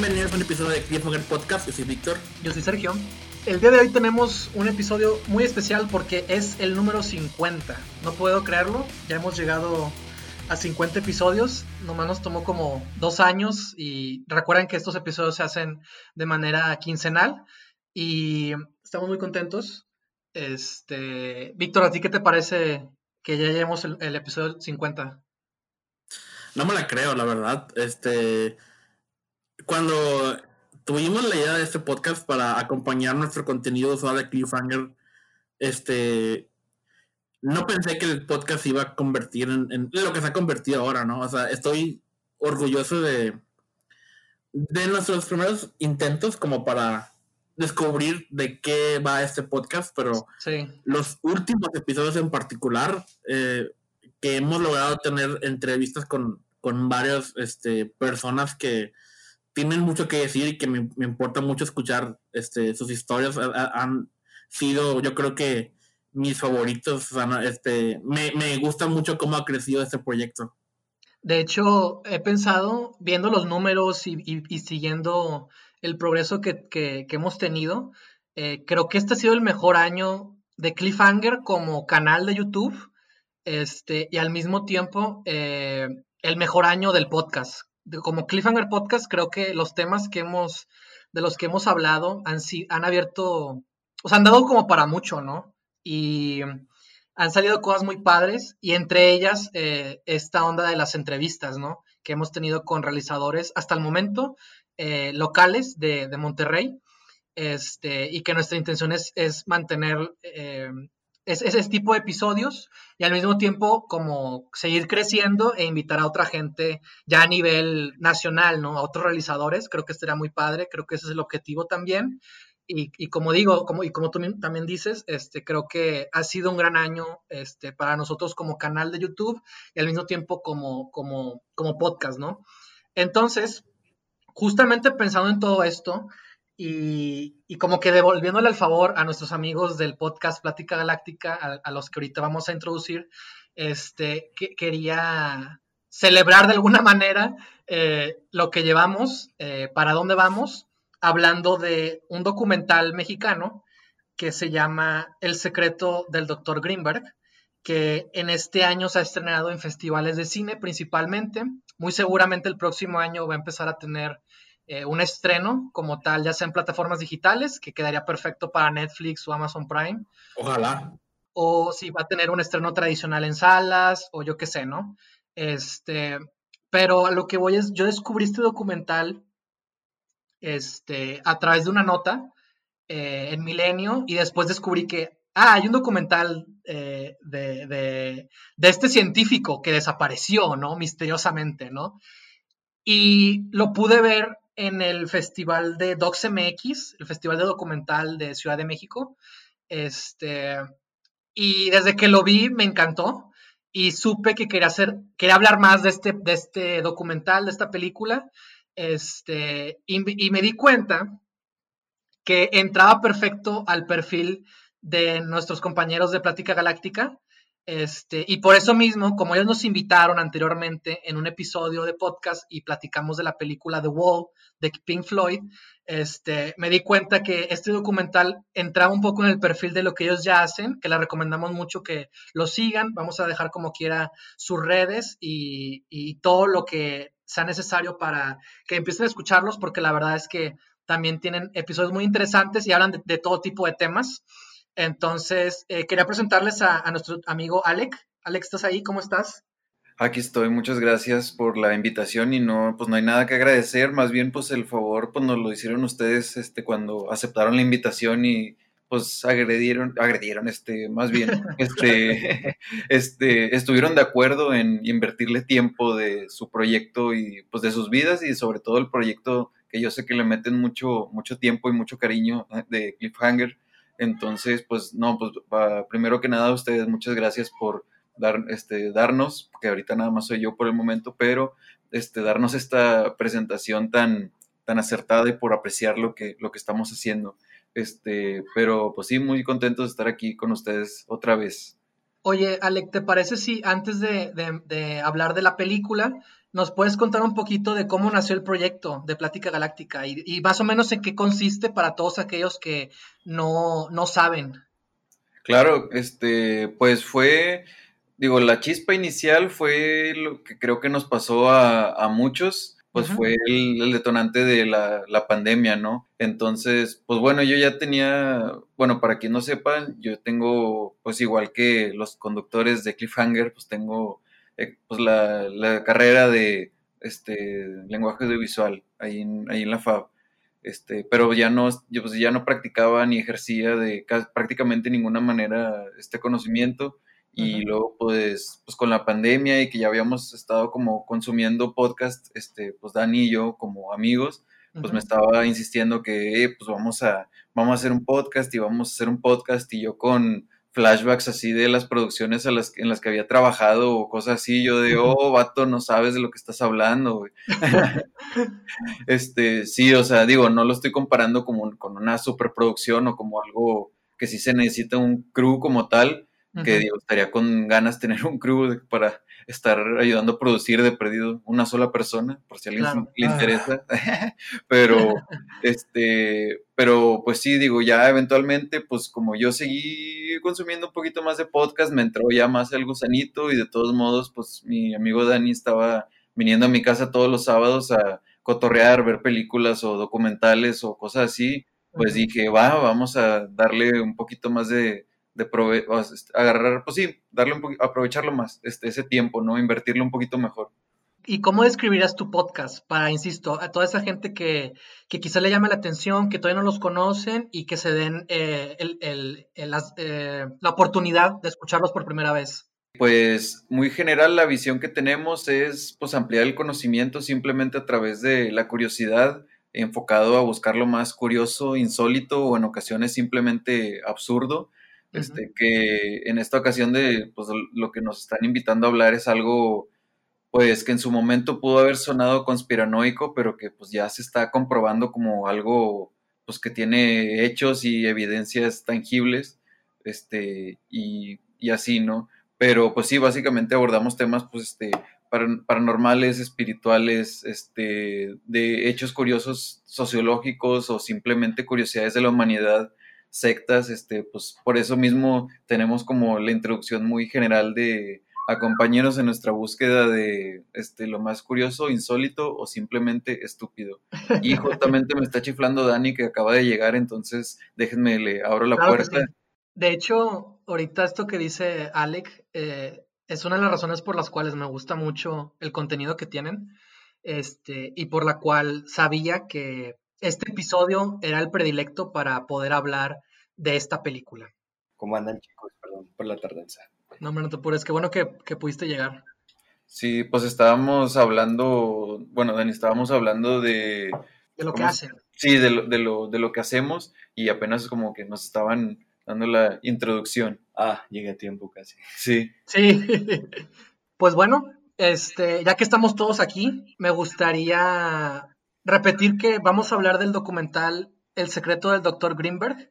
bienvenidos a un episodio de Cliffhanger Podcast. Yo soy Víctor. Yo soy Sergio. El día de hoy tenemos un episodio muy especial porque es el número 50. No puedo creerlo, ya hemos llegado a 50 episodios. Nomás nos tomó como dos años y recuerden que estos episodios se hacen de manera quincenal y estamos muy contentos. Este, Víctor, ¿a ti qué te parece que ya lleguemos el, el episodio 50? No me la creo, la verdad. Este, cuando tuvimos la idea de este podcast para acompañar nuestro contenido usual de Cliffhanger, este, no pensé que el podcast iba a convertir en, lo que se ha convertido ahora, ¿no? O sea, estoy orgulloso de, de nuestros primeros intentos como para descubrir de qué va este podcast, pero los últimos episodios en particular, eh, que hemos logrado tener entrevistas con, con varias este, personas que tienen mucho que decir y que me, importa mucho escuchar este, sus historias. han sido, yo creo que mis favoritos. este, me, me gusta mucho cómo ha crecido este proyecto. De hecho, he pensado, viendo los números y, siguiendo el progreso que, hemos tenido, eh, creo que este ha sido el mejor año de Cliffhanger como canal de YouTube este, y al mismo tiempo eh, el mejor año del podcast como Cliffhanger Podcast, creo que los temas que hemos, de los que hemos hablado han, han abierto, o sea, han dado como para mucho, ¿no? Y han salido cosas muy padres y entre ellas eh, esta onda de las entrevistas, ¿no? Que hemos tenido con realizadores hasta el momento eh, locales de, Monterrey. Este, y que nuestra intención es, mantener eh, es, ese tipo de episodios y al mismo tiempo como seguir creciendo e invitar a otra gente ya a nivel nacional, ¿no? A otros realizadores, creo que estaría muy padre, creo que ese es el objetivo también. Y, y, como digo, como, y como tú también dices, este, creo que ha sido un gran año este, para nosotros como canal de YouTube y al mismo tiempo como, como, como podcast, ¿no? Entonces, justamente pensando en todo esto, y, como que devolviéndole el favor a nuestros amigos del podcast Plática Galáctica, a, los que ahorita vamos a introducir, este, que, quería celebrar de alguna manera eh, lo que llevamos, eh, para dónde vamos, hablando de un documental mexicano que se llama El secreto del Dr. Greenberg, que en este año se ha estrenado en festivales de cine principalmente. Muy seguramente el próximo año va a empezar a tener eh, un estreno como tal, ya sea en plataformas digitales, que quedaría perfecto para Netflix o Amazon Prime. Ojalá. O si va a tener un estreno tradicional en salas, o yo qué sé, ¿no? Este, pero a lo que voy es, yo descubrí este documental este, a través de una nota eh, en Milenio y después descubrí que, ah, hay un documental eh, de, de, de, este científico que desapareció, ¿no? Misteriosamente, ¿no? Y lo pude ver en el festival de DocsMX, el festival de documental de Ciudad de México. Este, y desde que lo vi me encantó y supe que quería hacer, quería hablar más de este, de este documental, de esta película. Este, y, y me di cuenta que entraba perfecto al perfil de nuestros compañeros de Plática Galáctica, este, y por eso mismo, como ellos nos invitaron anteriormente en un episodio de podcast y platicamos de la película The Wall de Pink Floyd, este, me di cuenta que este documental entraba un poco en el perfil de lo que ellos ya hacen, que les recomendamos mucho que lo sigan. Vamos a dejar como quiera sus redes y, todo lo que sea necesario para que empiecen a escucharlos, porque la verdad es que también tienen episodios muy interesantes y hablan de todo tipo de temas. Entonces, eh, quería presentarles a, nuestro amigo Alec. Alex, ¿estás ahí? ¿Cómo estás? Aquí estoy, muchas gracias por la invitación y no, pues no hay nada que agradecer, más bien pues el favor pues nos lo hicieron ustedes este, cuando aceptaron la invitación y pues agredieron, agredieron, este, más bien, este, este, estuvieron de acuerdo en invertirle tiempo de su proyecto y pues de sus vidas y sobre todo el proyecto que yo sé que le meten mucho, mucho tiempo y mucho cariño eh, de Cliffhanger entonces, pues no, pues primero que nada, ustedes muchas gracias por dar, este, darnos, que ahorita nada más soy yo por el momento, pero este, darnos esta presentación tan, tan acertada y por apreciar lo que, lo que estamos haciendo. Este, pero pues sí, muy contentos de estar aquí con ustedes otra vez. Oye, Alec, ¿te parece si antes de, hablar de la película, nos puedes contar un poquito de cómo nació el proyecto de Plática Galáctica y, más o menos en qué consiste para todos aquellos que no, saben? Claro, este, pues fue, digo, la chispa inicial fue lo que creo que nos pasó a, a muchos pues fue el, detonante de la, pandemia, ¿no? Entonces, pues bueno, yo ya tenía, bueno, para quien no sepa, yo tengo, pues igual que los conductores de Cliffhanger, pues tengo eh, pues la, carrera de este lenguaje audiovisual ahí en, ahí en la FAB. Este, pero ya no, yo pues ya no practicaba ni ejercía de prácticamente ninguna manera este conocimiento. Y luego pues, pues con la pandemia y que ya habíamos estado como consumiendo podcast, este, pues Dani y yo como amigos, pues me estaba insistiendo que eh, pues vamos a, vamos a hacer un podcast y vamos a hacer un podcast y yo con flashbacks así de las producciones a las, en las que había trabajado o cosas así, yo de, oh, vato, no sabes de lo que estás hablando, este, sí, o sea, digo, no lo estoy comparando como con una superproducción o como algo que sí se necesita un crew como tal, que digo, estaría con ganas tener un crew para estar ayudando a producir de perdido una sola persona, por si a alguien le interesa. pero, este, pero pues sí, digo, ya eventualmente, pues como yo seguí consumiendo un poquito más de podcast, me entró ya más el gusanito y de todos modos, pues mi amigo Dani estaba viniendo a mi casa todos los sábados a cotorrear, ver películas o documentales o cosas así. Pues dije, va, vamos a darle un poquito más de, de prove este, agarrar, pues sí, darle un aprovecharlo más, este, ese tiempo, ¿no? Invertirlo un poquito mejor. ¿Y cómo describirías tu podcast para, insisto, a toda esa gente que, que quizá le llame la atención, que todavía no los conocen y que se den eh, el, el, eh, la oportunidad de escucharlos por primera vez? Pues muy general la visión que tenemos es pues ampliar el conocimiento simplemente a través de la curiosidad, enfocado a buscar lo más curioso, insólito o en ocasiones simplemente absurdo este, que en esta ocasión de pues, lo que nos están invitando a hablar es algo pues que en su momento pudo haber sonado conspiranoico, pero que pues ya se está comprobando como algo pues que tiene hechos y evidencias tangibles, este, y, y así, ¿no? Pero pues sí, básicamente abordamos temas pues este, paranormales, espirituales, este, de hechos curiosos sociológicos o simplemente curiosidades de la humanidad sectas, este, pues por eso mismo tenemos como la introducción muy general de acompañarnos en nuestra búsqueda de este, lo más curioso, insólito o simplemente estúpido. Y justamente me está chiflando Dani que acaba de llegar, entonces déjenme, le abro la puerta. De hecho, ahorita esto que dice Alec eh, es una de las razones por las cuales me gusta mucho el contenido que tienen este, y por la cual sabía que este episodio era el predilecto para poder hablar de esta película. ¿Cómo andan chicos? Perdón por la tardanza. No, me no te apures, qué bueno que, pudiste llegar. Sí, pues estábamos hablando, bueno, Dani, estábamos hablando de... De lo que hacen. Sí, de lo, de, lo, de lo que hacemos y apenas como que nos estaban dando la introducción. Ah, llegué a tiempo casi. Sí. Sí. pues bueno, este, ya que estamos todos aquí, me gustaría repetir que vamos a hablar del documental El secreto del doctor Greenberg,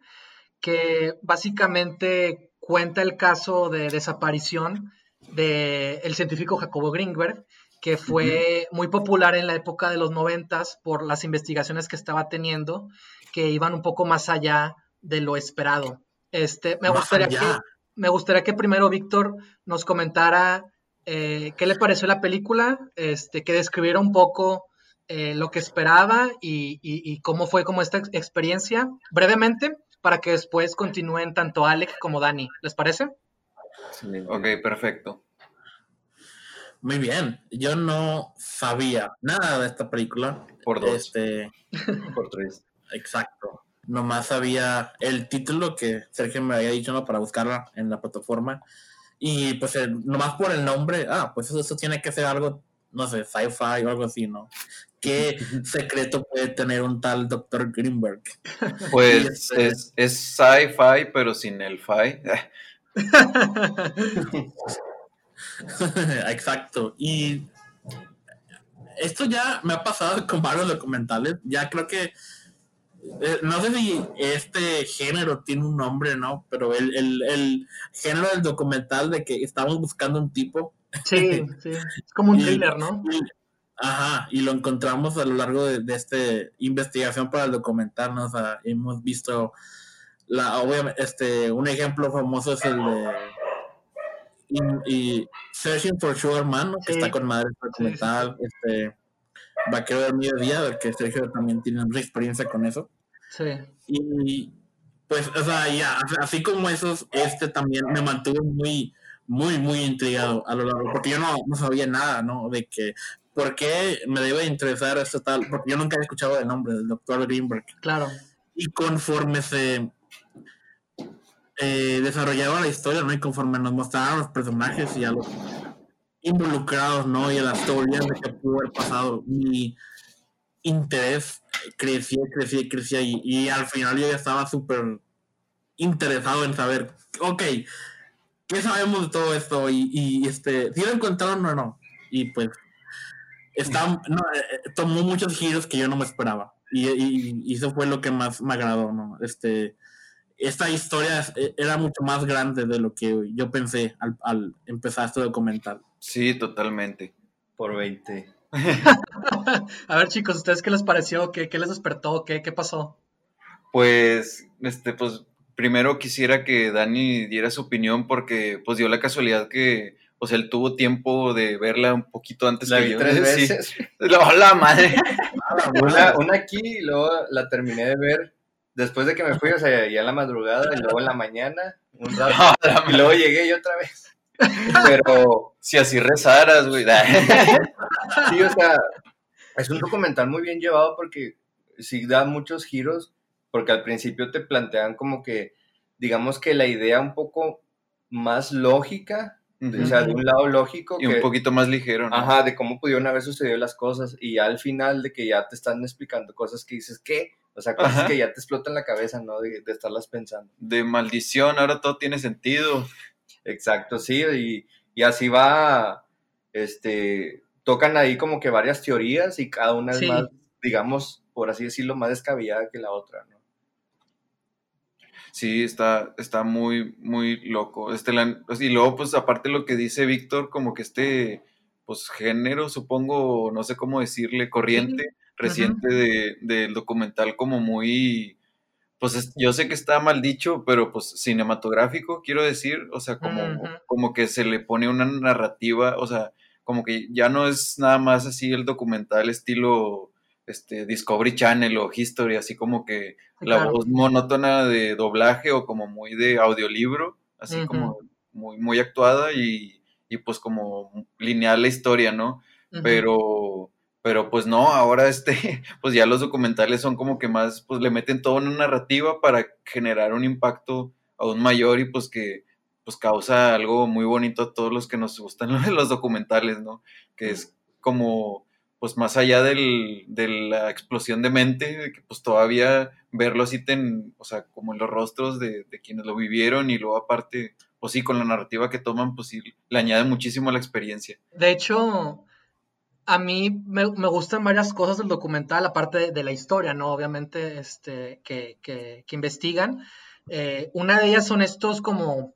que básicamente cuenta el caso de desaparición del científico Jacobo Greenberg, que fue muy popular en la época de los noventas por las investigaciones que estaba teniendo, que iban un poco más allá de lo esperado. Este, me, gustaría que, me gustaría que primero Víctor nos comentara eh, qué le pareció la película, este, que describiera un poco eh, lo que esperaba y, cómo fue como esta experiencia brevemente para que después continúen tanto Alec como Dani. ¿Les parece? Ok, perfecto. Muy bien. Yo no sabía nada de esta película. Por dos. Este, Por tres. Exacto. Nomás sabía el título que Sergio me había dicho ¿no? para buscarla en la plataforma. Y pues nomás por el nombre, ah, pues eso, eso tiene que ser algo, no sé, sci-fi o algo así, ¿no? ¿Qué secreto puede tener un tal Dr. Greenberg? Pues es, es sci-fi, pero sin el fi. Exacto. Y esto ya me ha pasado con varios documentales. Ya creo que eh, no sé si este género tiene un nombre, ¿no? Pero el, el, el género del documental de que estamos buscando un tipo. Sí, sí. Es como un thriller, ¿no? Y, ajá, y lo encontramos a lo largo de, de esta investigación para el documental, ¿no? O sea, hemos visto la, obviamente, este, un ejemplo famoso es el de y, Searching for Sugar Man, que está con madre documental, sí, sí. este Vaquero del Mediodía, que Sergio también tiene mucha experiencia con eso. Sí. Y pues, o sea, ya, así como esos, este también me mantuvo muy, muy, muy intrigado a lo largo, porque yo no, no sabía nada, ¿no? De que, ¿por qué me debe interesar esto tal? Porque yo nunca había escuchado el nombre del doctor Greenberg. Claro. Y conforme se eh, desarrollaba la historia, ¿no? Y conforme nos mostraron los personajes y a los involucrados, ¿no? Y a las teorías de que pudo haber pasado, mi interés crecía, crecía, crecía y, y al final yo ya estaba súper interesado en saber, ok, ¿qué sabemos de todo esto? Y, y este, si lo encontraron o no. Y pues, está, no, eh, tomó muchos giros que yo no me esperaba. Y, y, y, eso fue lo que más me agradó, ¿no? Este, esta historia era mucho más grande de lo que yo pensé al, al empezar este documental. Sí, totalmente. Por 20. a ver, chicos, ¿ustedes qué les pareció? ¿Qué, qué les despertó? ¿Qué, ¿Qué pasó? Pues, este, pues, primero quisiera que Dani diera su opinión porque, pues, dio la casualidad que, pues, él tuvo tiempo de verla un poquito antes la que vi yo. tres Sí. veces. La, la madre. Una, una aquí y luego la terminé de ver después de que me fui, o sea, ya en la madrugada y luego en la mañana, un rato, y luego llegué yo otra vez. Pero Si así rezaras, güey. sí, o sea, es un documental muy bien llevado porque sí da muchos giros, porque al principio te plantean como que, digamos que la idea un poco más lógica, o sea, de un lado lógico. Y que, un poquito más ligero, ¿no? Ajá, de cómo pudieron haber sucedido las cosas y ya al final de que ya te están explicando cosas que dices, ¿qué? O sea, cosas Ajá. que ya te explotan la cabeza, ¿no? De, de estarlas pensando. De maldición, ahora todo tiene sentido. Exacto, sí, y, y así va, este, tocan ahí como que varias teorías y cada una Sí. es más, digamos, por así decirlo, más descabellada que la otra, ¿no? Sí, está, está muy, muy loco. Este, la- pues, y luego, pues, aparte lo que dice Víctor, como que este, pues, género, supongo, no sé cómo decirle, corriente reciente de, del documental, como muy, pues, es- yo sé que está mal dicho, pero pues cinematográfico, quiero decir, o sea, como, como que se le pone una narrativa, o sea, como que ya no es nada más así el documental estilo este Discovery Channel o History, así como que la Claro. voz monótona de doblaje o como muy de audiolibro, así como muy, muy actuada y, y pues como lineal la historia, ¿no? Pero, pero pues no, ahora este, pues ya los documentales son como que más, pues le meten toda una narrativa para generar un impacto aún mayor y pues que pues causa algo muy bonito a todos los que nos gustan los documentales, ¿no? Que es como, pues más allá del, de la explosión de mente, de que pues todavía verlo así, ten, o sea, como en los rostros de, de quienes lo vivieron y luego aparte, pues sí, con la narrativa que toman, pues sí, le añade muchísimo a la experiencia. De hecho, a mí me, me gustan varias cosas del documental, aparte de, la historia, ¿no? Obviamente, este, que, que, que investigan. Eh, una de ellas son estos como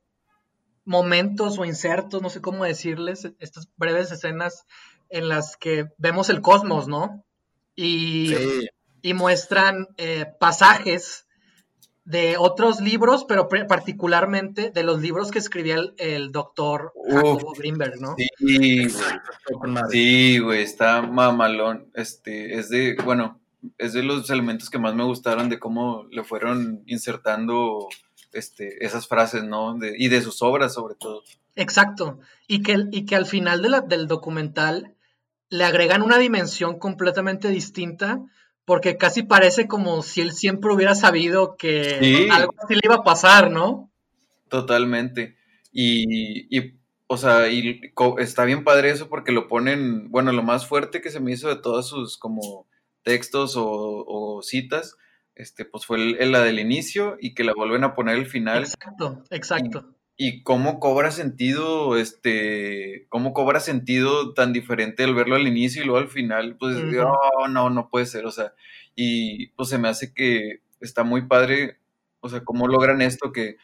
momentos o insertos, no sé cómo decirles, estas breves escenas en las que vemos el cosmos, ¿no? Y, Sí, y muestran eh, pasajes de otros libros, pero particularmente de los libros que escribía el, el doctor Jacobo Greenberg, ¿no? Sí, madre. Sí, güey, está mamalón. Este, es de, bueno, es de los elementos que más me gustaron de cómo le fueron insertando este, esas frases, ¿no? De- y de sus obras, sobre todo. Exacto. Y que, y que al final de la- del documental le agregan una dimensión completamente distinta, porque casi parece como si él siempre hubiera sabido que Sí. algo así le iba a pasar, ¿no? Totalmente. Y, y, o sea, y está bien padre eso porque lo ponen, bueno, lo más fuerte que se me hizo de todos sus como textos o, o citas, este, pues fue el- el- la del inicio y que la vuelven a poner al final. Exacto, exacto. Y cómo cobra sentido, este, cómo cobra sentido tan diferente al verlo al inicio y luego al final, pues, oh, no, no puede ser, o sea, y pues se me hace que está muy padre, o sea, cómo logran esto, que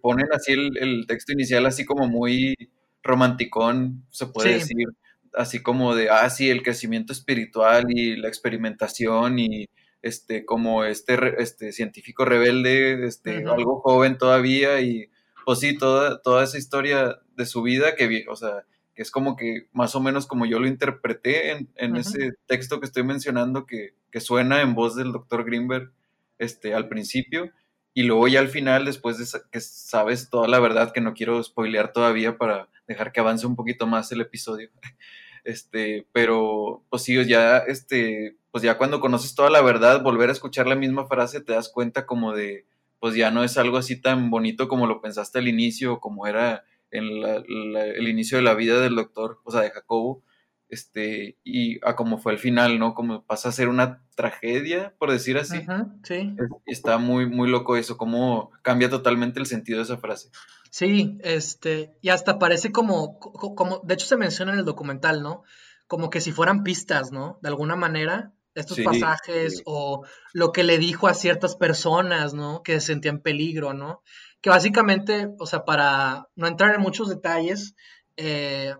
ponen así el, texto inicial así como muy romanticón, se puede decir, así como de, ah, sí, el crecimiento espiritual y la experimentación y este, como este, este científico rebelde, este, algo joven todavía y pues sí, toda, toda esa historia de su vida que, o sea, que es como que más o menos como yo lo interpreté en, ese texto que estoy mencionando que, suena en voz del doctor Greenberg este, al principio y luego ya al final, después de que sabes toda la verdad, que no quiero spoilear todavía para dejar que avance un poquito más el episodio, este, pero pues sí, ya, este, pues ya cuando conoces toda la verdad, volver a escuchar la misma frase te das cuenta como de, pues ya no es algo así tan bonito como lo pensaste al inicio, como era en el inicio de la vida del doctor, o sea, de Jacobo, este, y a como fue el final, ¿no? Como pasa a ser una tragedia, por decir así. sí. está muy, muy loco eso, cómo cambia totalmente el sentido de esa frase. Sí, este, y hasta parece como, como, de hecho se menciona en el documental, ¿no? Como que si fueran pistas, ¿no? De alguna manera, estos pasajes o lo que le dijo a ciertas personas, ¿no? Que se sentían peligro, ¿no? Que básicamente, o sea, para no entrar en muchos detalles, eh,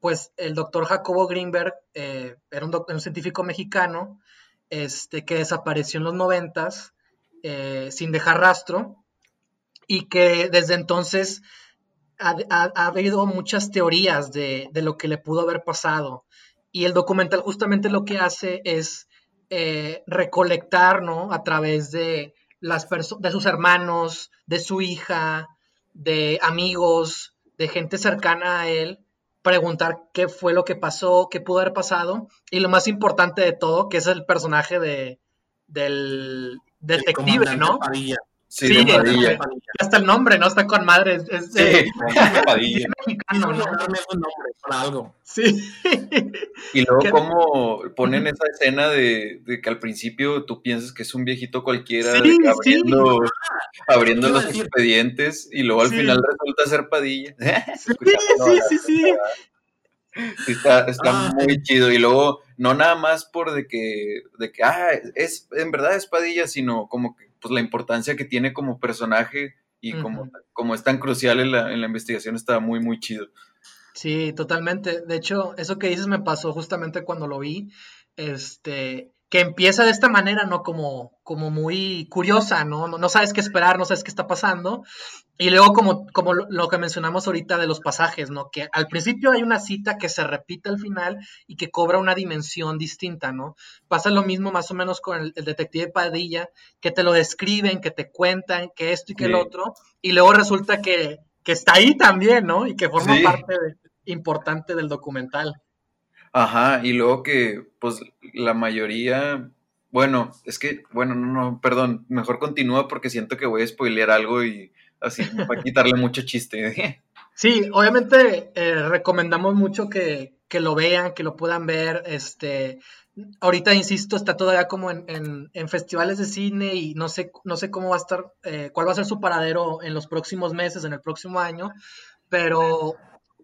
pues el doctor Jacobo Greenberg eh, era un, científico mexicano este, que desapareció en los noventas eh, sin dejar rastro y que desde entonces ha, habido muchas teorías de, de, lo que le pudo haber pasado. Y el documental justamente lo que hace es eh, recolectar, ¿no? A través de, las de sus hermanos, de su hija, de amigos, de gente cercana a él, preguntar qué fue lo que pasó, qué pudo haber pasado, y lo más importante de todo, que es el personaje de, del detective, ¿no? Sí, hasta el nombre, ¿no? Está con madre. Es, sí, es mexicano, ¿no? un nombre para algo. Sí. Y luego, cómo ponen esa escena de, de, que al principio tú piensas que es un viejito cualquiera abriendo, abriendo los expedientes y luego al final resulta ser Padilla. Sí, sí, sí, sí. Está, está ah, muy chido. Y luego, no nada más por de que, de que, ah, es, en verdad es Padilla, sino como que pues la importancia que tiene como personaje y como, como es tan crucial en la, en la investigación está muy, muy chido. Sí, totalmente. De hecho, eso que dices me pasó justamente cuando lo vi. Este, que empieza de esta manera, ¿no? Como, como muy curiosa, ¿no? ¿no? sabes qué esperar, no sabes qué está pasando. Y luego, como, como lo, que mencionamos ahorita de los pasajes, ¿no? Que al principio hay una cita que se repite al final y que cobra una dimensión distinta, ¿no? Pasa lo mismo más o menos con el, detective Padilla, que te lo describen, que te cuentan, que esto y que el otro, y luego resulta que, que, está ahí también, ¿no? Y que forma parte importante del documental. Ajá, y luego que, pues, la mayoría, bueno, es que, bueno, no, no, perdón, mejor continúa porque siento que voy a spoilear algo y así, para quitarle mucho chiste. Sí, obviamente eh, recomendamos mucho que, que, lo vean, que lo puedan ver, este, ahorita, insisto, está todavía como en, en, festivales de cine y no sé, no sé cómo va a estar, eh, cuál va a ser su paradero en los próximos meses, en el próximo año, pero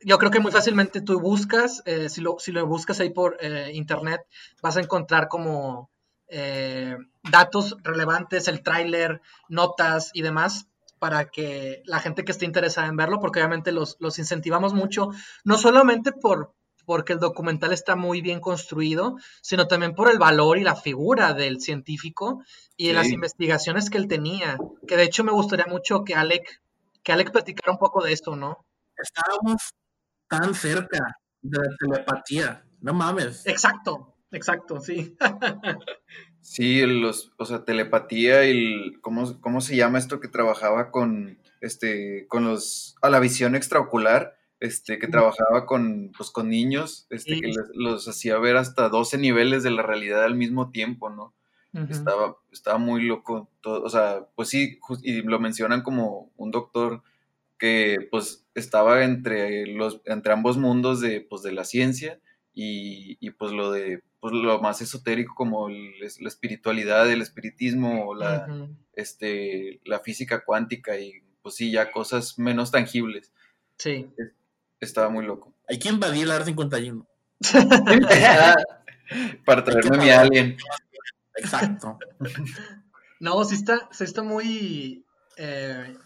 yo creo que muy fácilmente tú buscas, eh, si, lo, si lo buscas ahí por eh, internet, vas a encontrar como eh, datos relevantes, el tráiler, notas y demás, para que la gente que esté interesada en verlo, porque obviamente los, los incentivamos mucho, no solamente por porque el documental está muy bien construido, sino también por el valor y la figura del científico y de las investigaciones que él tenía. Que de hecho me gustaría mucho que Alec, que Alec platicara un poco de esto, ¿no? Estábamos tan cerca de la telepatía. No mames. Exacto, exacto, sí. sí, los, o sea, telepatía y ¿cómo, ¿cómo se llama esto que trabajaba con este con los a la visión extraocular? Este, que trabajaba con, pues, con niños, este, que los hacía ver hasta 12 niveles de la realidad al mismo tiempo, ¿no? estaba, estaba muy loco, todo, o sea, pues sí, y lo mencionan como un doctor que pues estaba entre, los, entre ambos mundos de, pues, de la ciencia y, y pues lo de pues, lo más esotérico como la espiritualidad, el espiritismo, la, este, la física cuántica y pues sí, ya cosas menos tangibles. Sí. Estaba muy loco. Hay que invadir la R51. Para traerme mi alien. Exacto. No, sí está, sí está muy eh,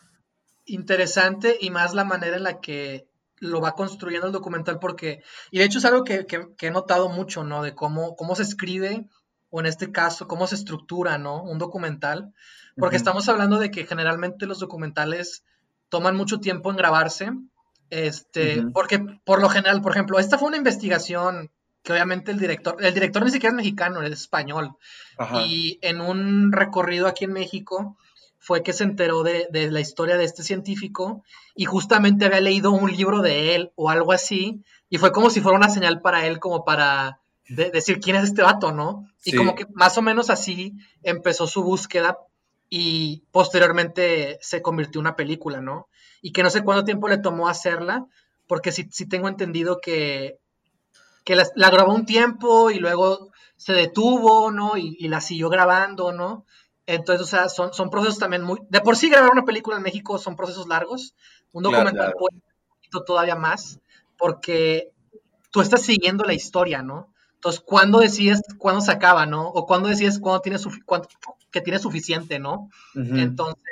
interesante y más la manera en la que lo va construyendo el documental porque, y de hecho es algo que, que- que he notado mucho, ¿no? De cómo, cómo se escribe, o en este caso, cómo se estructura, ¿no? Un documental, porque Ujú. estamos hablando de que generalmente los documentales toman mucho tiempo en grabarse, este, Ujú. porque por lo general, por ejemplo, esta fue una investigación que obviamente el director, el director ni siquiera es mexicano, es español, Ajá. y en un recorrido aquí en México fue que se enteró de, de la historia de este científico y justamente había leído un libro de él o algo así y fue como si fuera una señal para él como para de- decir quién es este vato, ¿no? Y Sí. como que más o menos así empezó su búsqueda y posteriormente se convirtió en una película, ¿no? Y que no sé cuánto tiempo le tomó hacerla, porque sí, sí tengo entendido que, que la, la grabó un tiempo y luego se detuvo, ¿no? Y, y la siguió grabando, ¿no? Entonces, o sea, son, son procesos también muy... De por sí grabar una película en México son procesos largos. Un Claro, documental claro. puede ser un poquito todavía más, porque tú estás siguiendo la historia, ¿no? Entonces, ¿cuándo decides cuándo se acaba, ¿no? O cuándo decides cuándo tiene sufi- cuánto- que tiene suficiente, ¿no? Ujú. Entonces,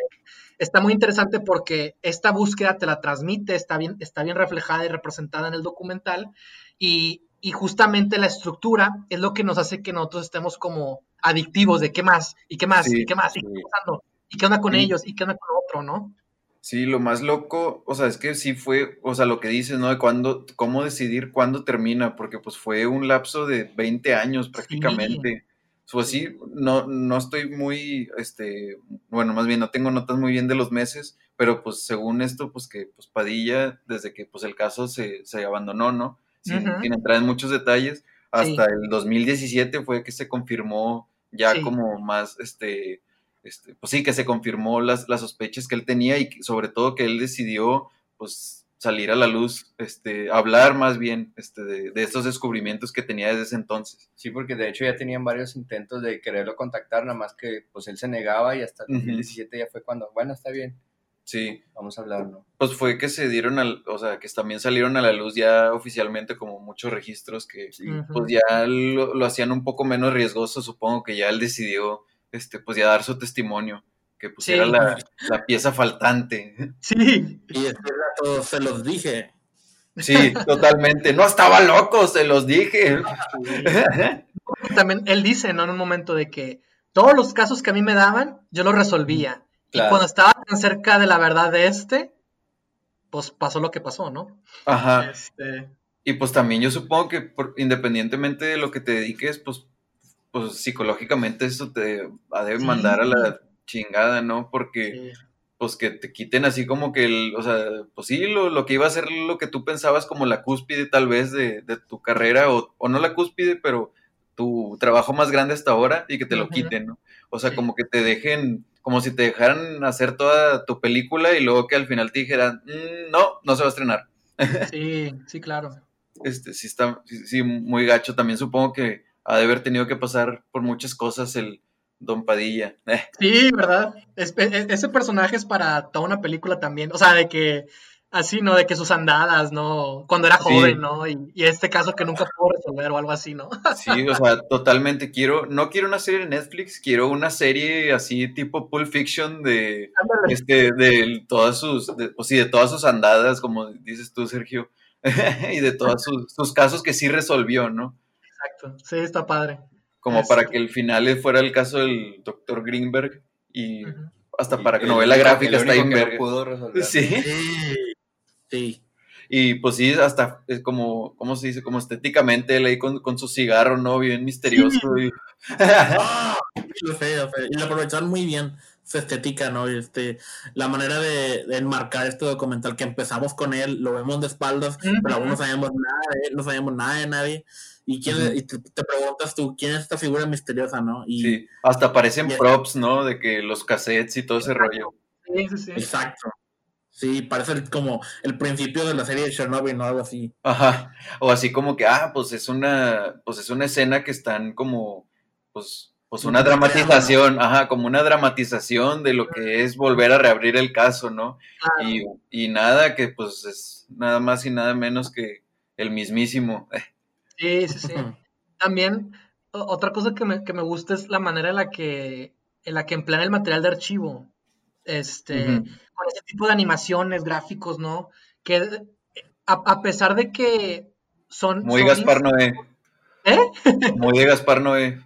está muy interesante porque esta búsqueda te la transmite, está bien, está bien reflejada y representada en el documental y, y justamente la estructura es lo que nos hace que nosotros estemos como adictivos de qué más, y qué más, Sí, y qué más, y qué pasando, y qué onda con Sí. ellos, y qué onda con otro, ¿no? Sí, lo más loco, o sea, es que sí fue, o sea, lo que dices, ¿no? De cuándo, cómo decidir cuándo termina, porque pues fue un lapso de 20 años prácticamente. Fue Sí. no, no estoy muy, este, bueno, más bien no tengo notas muy bien de los meses, pero pues según esto, pues que pues Padilla, desde que pues el caso se, se abandonó, ¿no? Sin, sin entrar en muchos detalles, hasta Sí. el 2017 fue que se confirmó ya Sí. como más, este, este, pues sí, que se confirmó las, las sospechas que él tenía y que- sobre todo que él decidió, pues, salir a la luz, este, hablar más bien, este, de, de estos descubrimientos que tenía desde ese entonces. Sí, porque de hecho ya tenían varios intentos de quererlo contactar, nada más que pues él se negaba y hasta el Ujú. 2017 ya fue cuando, bueno, está bien, Sí, vamos a hablar, ¿no? pues fue que se dieron al, o sea, que también salieron a la luz ya oficialmente como muchos registros que Sí. Pues ya lo, lo hacían un poco menos riesgoso, supongo que ya él decidió, este, pues ya dar su testimonio, que pues Sí. era la, la pieza faltante. Sí, Y después a todos se los dije. Sí, totalmente. No estaba loco, se los dije. también él dice, ¿no? En un momento de que todos los casos que a mí me daban, yo los resolvía. Y Claro. cuando estaba tan cerca de la verdad de este, pues pasó lo que pasó, ¿no? Ajá. Este, Y pues también yo supongo que por- independientemente de lo que te dediques, pues, pues psicológicamente eso te ha de Sí. mandar a la chingada, ¿no? Porque sí. pues que te quiten así como que el, o sea, pues sí, lo, lo que iba a ser lo que tú pensabas como la cúspide tal vez de, de tu carrera, o, o no la cúspide, pero tu trabajo más grande hasta ahora y que te lo quiten, ¿no? O sea, Sí. como que te dejen, como si te dejaran hacer toda tu película y luego que al final te dijeran, "Mm, no, no se va a estrenar. Sí, sí, claro. Este, sí está, sí, sí, muy gacho. También supongo que ha de haber tenido que pasar por muchas cosas el Don Padilla. Eh, Sí, ¿verdad? Es- e- ese personaje es para toda una película también. O sea, de que, así, ¿no? De que sus andadas, ¿no? Cuando era Sí. joven, ¿no? Y, y este caso que nunca pudo resolver o algo así, ¿no? Sí, o sea, totalmente quiero, no quiero una serie de Netflix, quiero una serie así tipo Pulp Fiction de, Ándale. este, de todas sus, de, pues sí, de todas sus andadas, como dices tú, Sergio, y de todos sus, sus casos que sí resolvió, ¿no? Exacto. Sí, está padre. Como para que el final fuera el caso del doctor Greenberg y hasta para que el novela gráfica está no pudo resolver. Sí. Sí. Sí. Y pues sí, hasta es como, ¿cómo se dice? Como estéticamente él ahí con, con su cigarro, ¿no? Bien misterioso. y- Ah, lo. Y lo aprovecharon muy bien su estética, ¿no? Este, la manera de, de enmarcar este documental que empezamos con él, lo vemos de espaldas, pero aún no sabemos nada de él, no sabemos nada de nadie. Y, quién, y te, te preguntas tú, ¿quién es esta figura misteriosa, no? Y, Sí, hasta aparecen props, ¿no? De que los cassettes y todo ese rollo. Sí, sí, sí. Exacto. Sí, parece como el principio de la serie de Chernobyl, ¿no? Algo así. Ajá. O así como que, ah, pues es una, pues es una escena que están como, pues, pues una dramatización, ajá, como una dramatización de lo que es volver a reabrir el caso, ¿no? Y, y, nada, que pues es nada más y nada menos que el mismísimo. Sí, sí, sí. También, otra cosa que me, que me gusta es la manera en la que, en la que emplean el material de archivo. Este, con ese tipo de animaciones, gráficos, ¿no? Que a, pesar de que son... Muy Gaspar Noé. ¿Eh? Muy de Gaspar Noé.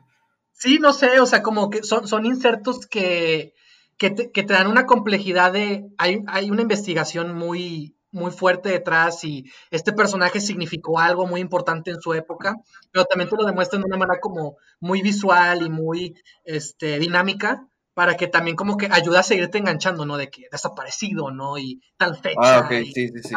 Sí, no sé, o sea, como que son, son insertos que, que, te, dan una complejidad de... Hay, hay una investigación muy, muy fuerte detrás y este personaje significó algo muy importante en su época, pero también te lo demuestran de una manera como muy visual y muy este, dinámica para que también como que ayude a seguirte enganchando, ¿no? De que desaparecido, ¿no? Y tal fecha. Ah, ok, sí, sí, sí.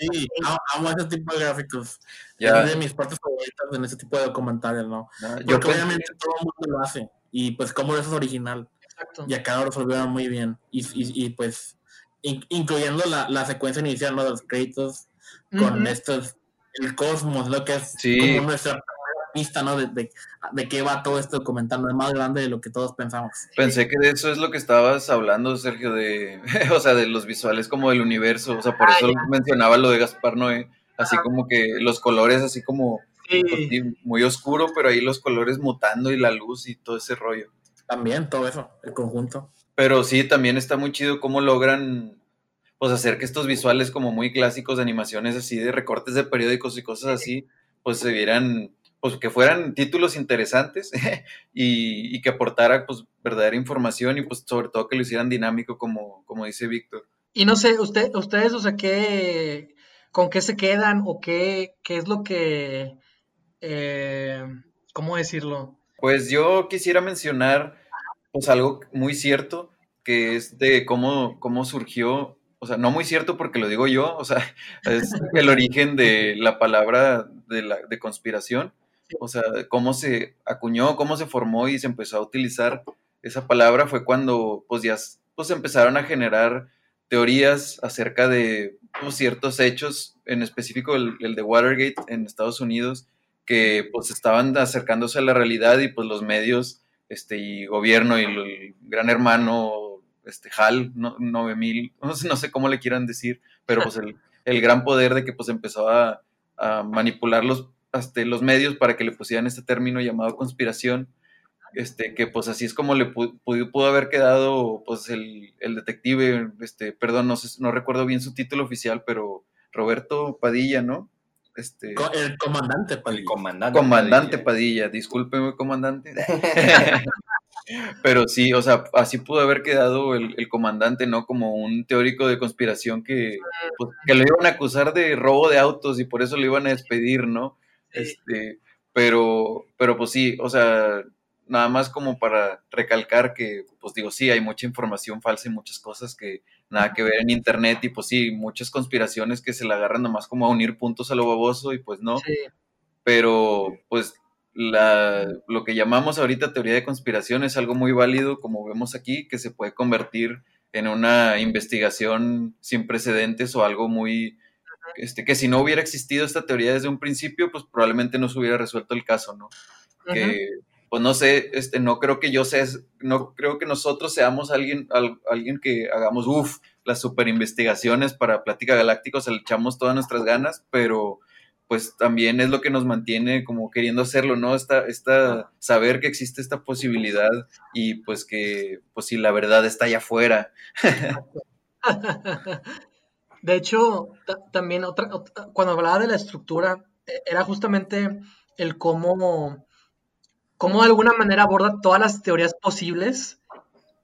sí, amo ese tipo de gráficos. Es de mis partes favoritas en ese tipo de documentales, ¿no? Ah, Porque obviamente todo el mundo lo hace. Y pues como eso es original. Exacto. Y acá lo resolvieron muy bien. Y, y, y pues, incluyendo la, la, secuencia inicial, ¿no? De los créditos, con estos, el cosmos, lo que es como nuestra pista, ¿no? De, de, qué va todo este documental, no es más grande de lo que todos pensamos. Pensé que de eso es lo que estabas hablando, Sergio, de, o sea, de los visuales como del universo, o sea, por eso mencionaba lo de Gaspar Noé, así como que los colores así como pues, muy oscuro, pero ahí los colores mutando y la luz y todo ese rollo. También todo eso, el conjunto. Pero sí, también está muy chido cómo logran pues hacer que estos visuales como muy clásicos de animaciones así de recortes de periódicos y cosas así, pues se vieran pues que fueran títulos interesantes y, que aportara pues verdadera información y pues sobre todo que lo hicieran dinámico como, como dice Víctor. Y no sé, usted, ustedes, o sea, ¿qué, ¿con qué se quedan o qué, qué es lo que, eh, ¿cómo decirlo? Pues yo quisiera mencionar pues algo muy cierto, que es de cómo, cómo surgió, o sea, no muy cierto porque lo digo yo, o sea, es el origen de la palabra de, la, de conspiración, o sea, cómo se acuñó, cómo se formó y se empezó a utilizar esa palabra fue cuando pues ya pues empezaron a generar teorías acerca de pues, ciertos hechos, en específico el, de Watergate en Estados Unidos, que pues estaban acercándose a la realidad y pues los medios este, y gobierno y el gran hermano este, HAL, no, 9000, no sé, no sé cómo le quieran decir, pero pues el, el gran poder de que pues empezó a, a manipular los este, los medios para que le pusieran este término llamado conspiración, este, que pues así es como le pudo, haber quedado pues el, detective, este, perdón, no, sé, no recuerdo bien su título oficial, pero Roberto Padilla, ¿no? Este, el comandante Padilla. comandante, comandante Padilla. discúlpeme, comandante. Pero sí, o sea, así pudo haber quedado el, comandante, ¿no? Como un teórico de conspiración que, pues, que lo iban a acusar de robo de autos y por eso lo iban a despedir, ¿no? Este, pero, pero pues sí, o sea, nada más como para recalcar que, pues digo, sí, hay mucha información falsa y muchas cosas que nada que ver en internet y pues sí, muchas conspiraciones que se le agarran nada más como a unir puntos a lo baboso y pues no. Pero pues la, lo que llamamos ahorita teoría de conspiración es algo muy válido, como vemos aquí, que se puede convertir en una investigación sin precedentes o algo muy, este, que si no hubiera existido esta teoría desde un principio, pues probablemente no se hubiera resuelto el caso, ¿no? Que, pues no sé, este, no creo que yo sea, no creo que nosotros seamos alguien, alguien que hagamos, uff, las super investigaciones para Plática Galáctica, o sea, le echamos todas nuestras ganas, pero pues también es lo que nos mantiene como queriendo hacerlo, ¿no? Esta, esta, saber que existe esta posibilidad y pues que, pues si la verdad está allá afuera. De hecho, también otra, cuando hablaba de la estructura, e, era justamente el cómo, cómo de alguna manera aborda todas las teorías posibles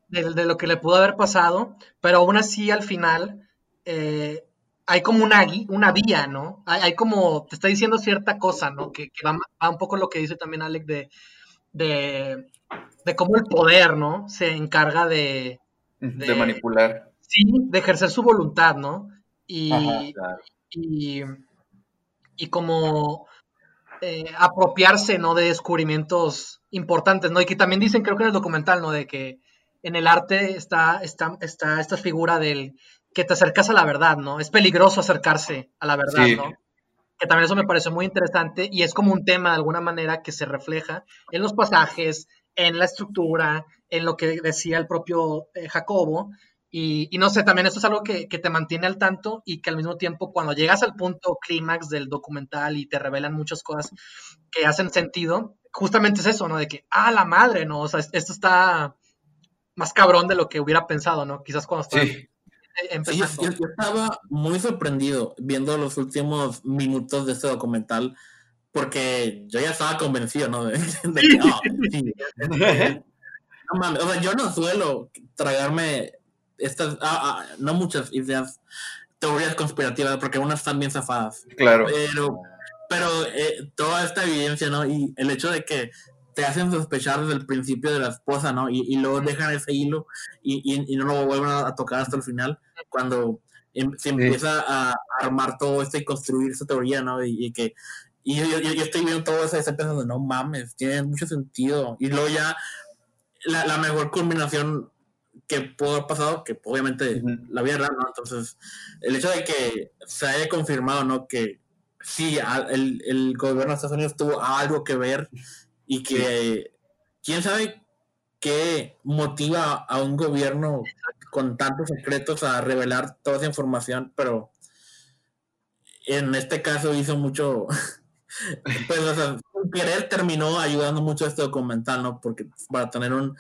de, lo que le pudo haber pasado, pero aún así al final eh, hay como una, una vía, ¿no? Hay, como, te está diciendo cierta cosa, ¿no? Que, va, un poco lo que dice también Alec de, de, de cómo el poder, ¿no? Se encarga de, de manipular. Sí, de ejercer su voluntad, ¿no? Y, y, como eh, apropiarse, ¿no? De descubrimientos importantes, ¿no? Y que también dicen, creo que en el documental, ¿no? De que en el arte está, está, está esta figura del que te acercas a la verdad, ¿no? Es peligroso acercarse a la verdad, ¿no? Que también eso me parece muy interesante y es como un tema de alguna manera que se refleja en los pasajes, en la estructura, en lo que decía el propio eh, Jacobo. Y, no sé, también eso es algo que, te mantiene al tanto y que al mismo tiempo cuando llegas al punto clímax del documental y te revelan muchas cosas que hacen sentido, justamente es eso, ¿no? De que, ah, la madre, ¿no? O sea, esto está más cabrón de lo que hubiera pensado, ¿no? Quizás cuando estaba sí. empezando. Sí, yo, estaba muy sorprendido viendo los últimos minutos de este documental porque yo ya estaba convencido, ¿no? De, que, oh, no mames, o sea, yo no suelo tragarme estas, ah, ah, no muchas ideas, teorías conspirativas, porque unas están bien zafadas. Claro. Pero, pero eh, toda esta evidencia, ¿no? Y el hecho de que te hacen sospechar desde el principio de la esposa, ¿no? Y, y luego dejan ese hilo y, y, no lo vuelven a, tocar hasta el final, cuando em, se empieza a armar todo esto y construir esa teoría, ¿no? Y, que y yo, yo, estoy viendo todo eso y estoy pensando, no mames, tiene mucho sentido. Y luego ya la, la mejor culminación que pudo haber pasado, que obviamente la vida real, ¿no? Entonces, el hecho de que se haya confirmado, ¿no? Que sí, el, el gobierno de Estados Unidos tuvo algo que ver y que quién sabe qué motiva a un gobierno con tantos secretos a revelar toda esa información, pero en este caso hizo mucho, pues, o sea, querer terminó ayudando mucho a este documental, ¿no? Porque para tener un,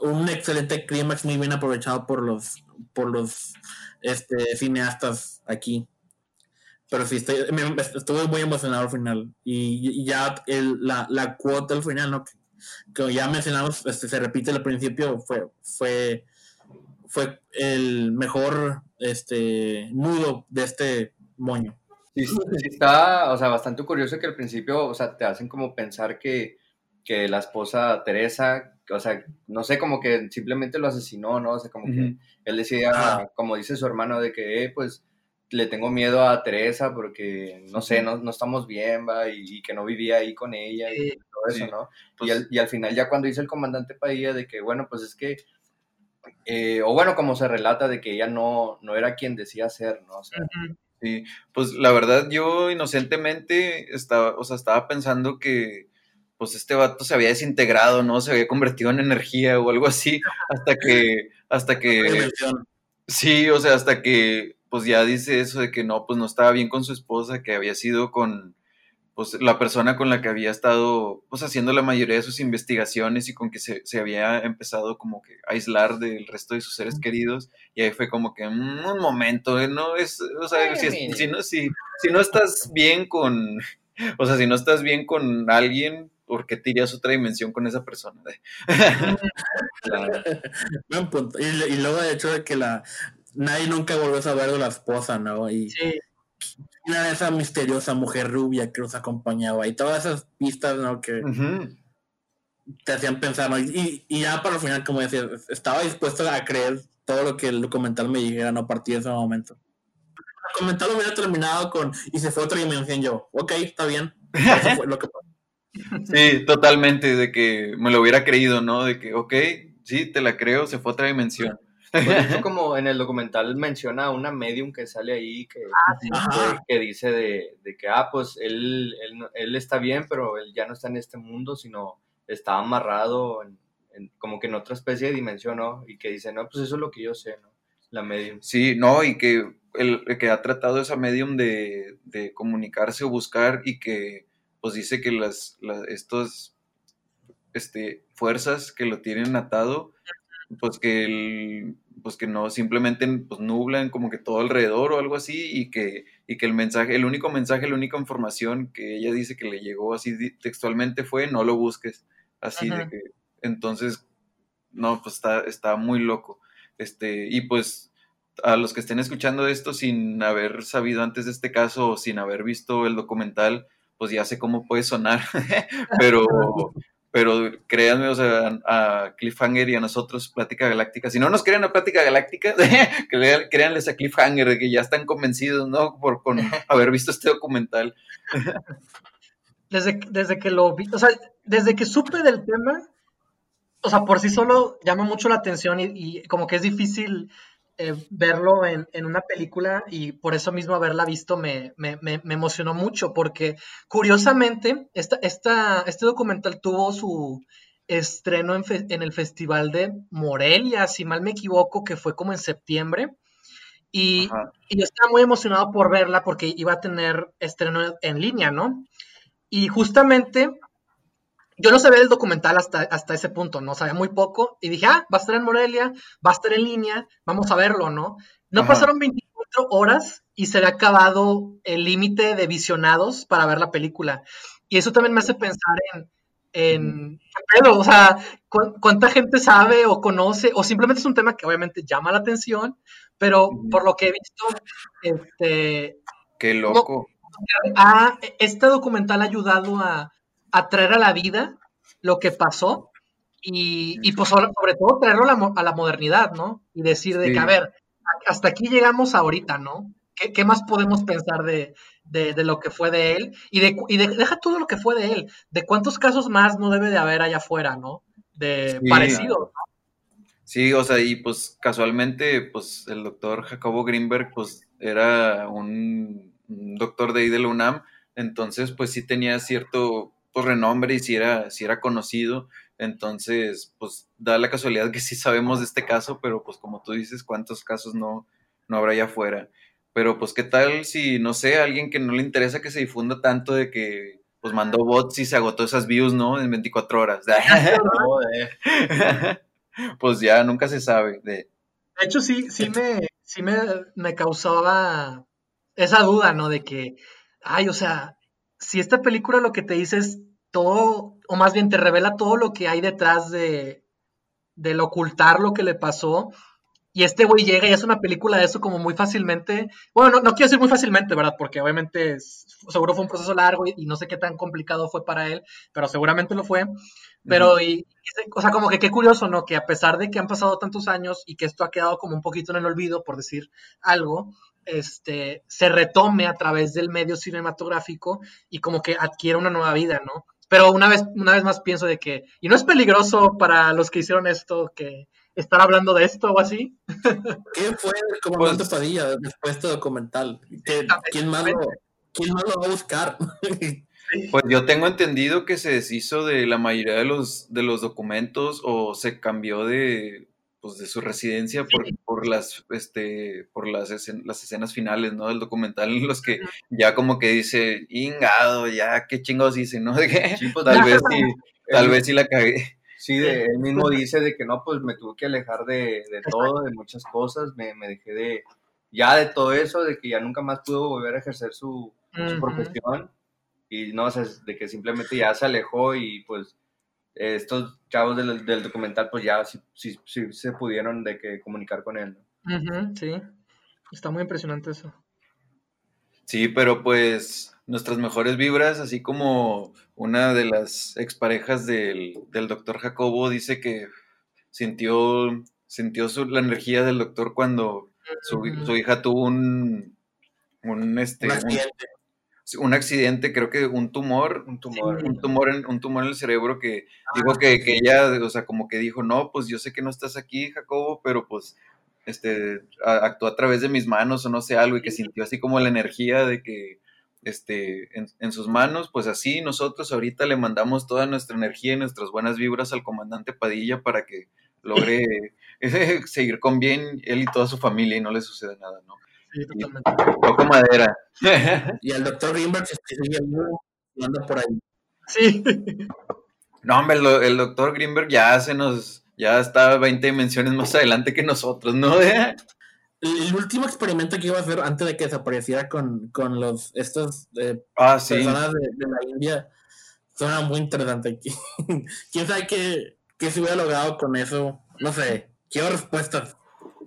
un excelente clímax muy bien aprovechado por los, por los este, cineastas aquí. Pero sí, estoy, estuve muy emocionado al final. Y, ya el, la, la cuota al final, ¿no? Que, ya mencionamos, este, se repite al principio, fue, fue, fue el mejor este, nudo de este moño. Sí, sí, está, o sea, bastante curioso que al principio, o sea, te hacen como pensar que, que la esposa Teresa, o sea, no sé, como que simplemente lo asesinó, ¿no? O sea, como que él decía, como dice su hermano, de que, eh, pues, le tengo miedo a Teresa porque, no sé, no, no estamos bien, va, y, que no vivía ahí con ella y todo eso, ¿no? y, pues al, y, al, final ya cuando dice el comandante Padilla de que, bueno, pues es que, eh, o bueno, como se relata de que ella no, no era quien decía ser, ¿no? O sea, Sí, pues la verdad yo inocentemente estaba, o sea, estaba pensando que pues este vato se había desintegrado, ¿no? Se había convertido en energía o algo así, hasta que, hasta que, sí, o sea, hasta que pues ya dice eso de que no, pues no estaba bien con su esposa, que había sido con, pues la persona con la que había estado, pues haciendo la mayoría de sus investigaciones y con que se, había empezado como que a aislar del resto de sus seres queridos, y ahí fue como que, mm, un momento, ¿eh? no es, o sea, si, no, si, si no estás bien con, o sea, si no estás bien con alguien, ¿por qué te irías otra dimensión con esa persona? y, y, luego de hecho de que la, nadie nunca volvió a saber de la esposa, ¿no? Y sí. esa misteriosa mujer rubia que nos acompañaba y todas esas pistas, ¿no? Que te hacían pensar, ¿no? Y, y, ya para el final, como decía, estaba dispuesto a creer todo lo que el documental me dijera, ¿no? A partir de ese momento. El documental hubiera terminado con, y se fue otra dimensión yo, ok, está bien. Eso fue lo que pasó. Sí, totalmente, de que me lo hubiera creído, ¿no? De que, ok, sí, te la creo, se fue a otra dimensión. como en el documental menciona a una medium que sale ahí que, ah, que, dice de, que, ah, pues él, él, está bien, pero él ya no está en este mundo, sino está amarrado en, como que en otra especie de dimensión, ¿no? Y que dice, no, pues eso es lo que yo sé, ¿no? La medium. Sí, no, y que, el, que ha tratado esa medium de, de comunicarse o buscar y que pues dice que las, las estos este, fuerzas que lo tienen atado pues que el, pues que no simplemente pues nublan como que todo alrededor o algo así y que, y que el mensaje, el único mensaje, la única información que ella dice que le llegó así textualmente fue no lo busques, así de que entonces no, pues está, está muy loco. Este, y pues a los que estén escuchando esto sin haber sabido antes de este caso o sin haber visto el documental, pues ya sé cómo puede sonar, pero, pero créanme, o sea, a Cliffhanger y a nosotros, Plática Galáctica, si no nos creen a Plática Galáctica, créanles a Cliffhanger que ya están convencidos, ¿no? Por con haber visto este documental. Desde, desde que lo vi, o sea, desde que supe del tema, o sea, por sí solo llama mucho la atención y, y como que es difícil eh, verlo en, una película y por eso mismo haberla visto me, emocionó mucho porque curiosamente esta, esta, este documental tuvo su estreno en, el Festival de Morelia, si mal me equivoco, que fue como en septiembre. Y, yo estaba muy emocionado por verla porque iba a tener estreno en línea, ¿no? Y justamente yo no sabía el documental hasta, hasta ese punto, no sabía muy poco. Y dije, ah, va a estar en Morelia, va a estar en línea, vamos a verlo, ¿no? No pasaron 24 horas y se había acabado el límite de visionados para ver la película. Y eso también me hace pensar en, en o sea, cuánta gente sabe o conoce, o simplemente es un tema que obviamente llama la atención, pero por lo que he visto, este... Qué loco. este documental ha ayudado a, traer a la vida lo que pasó y, y pues sobre, todo traerlo a la, modernidad, ¿no? Y decir de que, a ver, hasta aquí llegamos ahorita, ¿no? ¿Qué, más podemos pensar de, lo que fue de él? Y, de, y deja todo lo que fue de él. ¿De cuántos casos más no debe de haber allá afuera, no? De parecidos, Sí, o sea, y pues casualmente, pues el doctor Jacobo Greenberg, pues era un, doctor de ahí de la UNAM, entonces pues sí tenía cierto pues, renombre y sí era, sí era conocido, entonces pues da la casualidad que sí sabemos de este caso, pero pues como tú dices, ¿cuántos casos no, no habrá allá afuera? Pero pues qué tal si, no sé, alguien que no le interesa que se difunda tanto de que pues mandó bots y se agotó esas views, ¿no? En 24 horas. pues ya nunca se sabe. De, de hecho, sí, sí me, sí me, me causaba esa duda, ¿no? De que, ay, o sea, si esta película lo que te dice es todo, o más bien te revela todo lo que hay detrás de, del ocultar lo que le pasó, y este güey llega y hace una película de eso como muy fácilmente. Bueno, no, quiero decir muy fácilmente, ¿verdad? Porque obviamente seguro fue un proceso largo y, no sé qué tan complicado fue para él, pero seguramente lo fue. Pero, y, o sea, como que qué curioso, ¿no? Que a pesar de que han pasado tantos años y que esto ha quedado como un poquito en el olvido, por decir algo, este, se retome a través del medio cinematográfico y como que adquiere una nueva vida, ¿no? Pero una vez, una vez más pienso de que, y no es peligroso para los que hicieron esto, que estar hablando de esto o así. ¿Qué fue el comandante pues, Padilla después de este documental? ¿Quién más, lo, ¿Quién más lo va a buscar? Pues yo tengo entendido que se deshizo de la mayoría de los, de los documentos o se cambió de, pues, de su residencia por, por las este por las, las escenas finales ¿no? del documental en los que ya como que dice ingado ya qué chingados hice ¿no? De pues, tal vez sí tal vez sí la cagué. Sí, él mismo dice de que no, pues me tuve que alejar de, todo, de muchas cosas, me, dejé de, ya de todo eso, de que ya nunca más pudo volver a ejercer su, profesión. Y no, o sea, de que simplemente ya se alejó y pues estos chavos del, documental pues ya sí, sí, sí, se pudieron de que comunicar con él. sí, está muy impresionante eso. Sí, pero pues nuestras mejores vibras, así como una de las exparejas del, del doctor Jacobo dice que sintió, sintió la energía del doctor cuando su, hija tuvo un, un, este, un accidente. creo que un tumor, un tumor, un tumor en, un tumor en el cerebro que ah, dijo que, que, ella, o sea, como que dijo, no, pues yo sé que no estás aquí, Jacobo, pero pues este, actuó a través de mis manos o no sé algo y que sintió así como la energía de que este, en, sus manos, pues así nosotros ahorita le mandamos toda nuestra energía y nuestras buenas vibras al comandante Padilla para que logre seguir con bien él y toda su familia y no le suceda nada, ¿no? Sí, totalmente. Toco madera. y al doctor Greenberg se sigue y anda por ahí. Sí. No, hombre, el, el doctor Greenberg ya se nos, ya está 20 dimensiones más adelante que nosotros, ¿no? el último experimento que iba a hacer antes de que desapareciera con, con los estos eh, ah, personas de, la India suena muy interesante. ¿Quién sabe qué, qué se hubiera logrado con eso? No sé, quiero respuestas.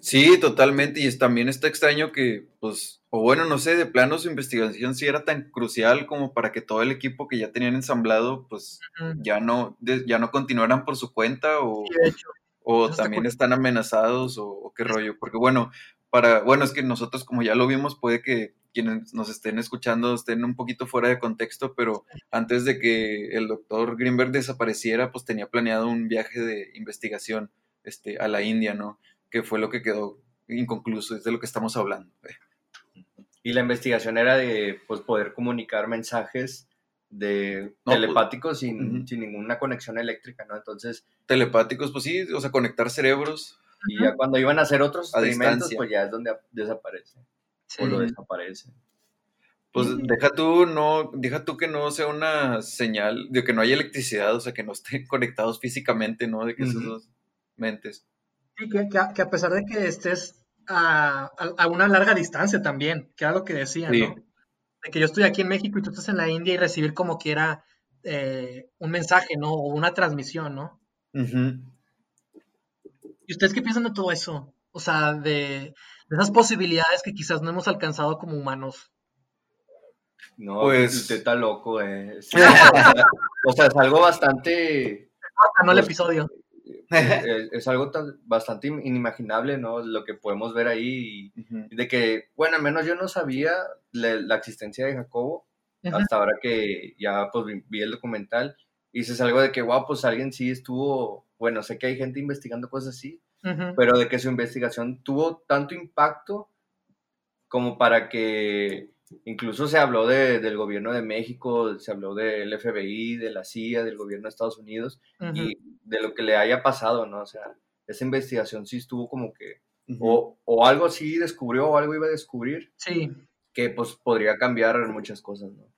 Sí, totalmente. Y también está extraño que, pues, o bueno, no sé, de plano su investigación sí era tan crucial como para que todo el equipo que ya tenían ensamblado, pues, ya no, ya no continuaran por su cuenta o, o también están amenazados o, o, qué rollo. Porque bueno, para, bueno, es que nosotros como ya lo vimos, puede que quienes nos estén escuchando estén un poquito fuera de contexto, pero antes de que el doctor Greenberg desapareciera, pues tenía planeado un viaje de investigación este, a la India, ¿no? Que fue lo que quedó inconcluso, es de lo que estamos hablando. Y la investigación era de pues, poder comunicar mensajes de No, pues, telepáticos sin, sin ninguna conexión eléctrica, ¿no? Entonces, Telepáticos, pues sí, o sea, conectar cerebros. y ya cuando iban a hacer otros A experimentos, distancia. pues ya es donde ap- desaparece, Sí. o lo desaparece. Pues Sí. deja tú, no, deja tú que no sea una señal de que no haya electricidad, o sea, que no estén conectados físicamente, ¿no? De que esas Ujú. dos mentes. Sí, que, que a, que a pesar de que estés a, a- a una larga distancia también, que era lo que decían, Sí. ¿no? De que yo estoy aquí en México y tú estás en la India y recibir como quiera eh, un mensaje, ¿no? O una transmisión, ¿no? ¿Y ustedes qué piensan de todo eso? O sea, de, de esas posibilidades que quizás no hemos alcanzado como humanos. No, Pues- usted está loco, eh. Sí, o sea, es algo bastante Ah, no el Pues- episodio. es, es algo tan- bastante inimaginable, ¿no? Lo que podemos ver ahí. De que, bueno, al menos yo no sabía la, la existencia de Jacobo hasta ahora que ya pues vi, vi el documental. Y dices algo de que, wow, pues alguien sí estuvo, bueno, sé que hay gente investigando cosas así, pero de que su investigación tuvo tanto impacto como para que incluso se habló de- del gobierno de México, se habló del FBI, de la CIA, del gobierno de Estados Unidos y de lo que le haya pasado, ¿no? O sea, esa investigación sí estuvo como que, o, o algo sí descubrió o algo iba a descubrir Sí, que pues podría cambiar muchas cosas, ¿no?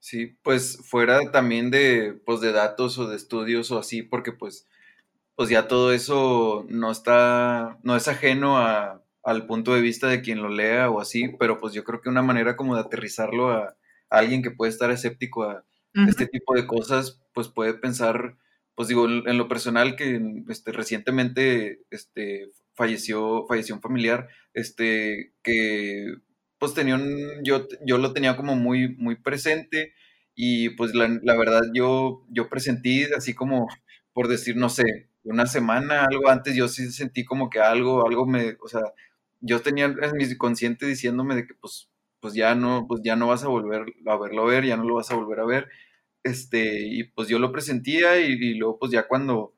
Sí, pues fuera también de, pues, de datos o de estudios o así, porque pues, pues ya todo eso no está, no es ajeno a, al punto de vista de quien lo lea o así, pero pues yo creo que una manera como de aterrizarlo a, a alguien que puede estar escéptico a este tipo de cosas, pues puede pensar, pues digo, en en lo personal que este, recientemente este, falleció, falleció un familiar, este, que pues tenía un, yo, yo lo tenía como muy, muy presente y pues la, la verdad yo, yo presentí así como, por decir, no sé, una semana, algo antes, yo sí sentí como que algo, algo me, o sea, yo tenía en mi consciente diciéndome de que pues, pues ya no, pues ya no vas a volver a verlo a ver, ya no lo vas a volver a ver, este, y pues yo lo presentía y, y luego pues ya cuando,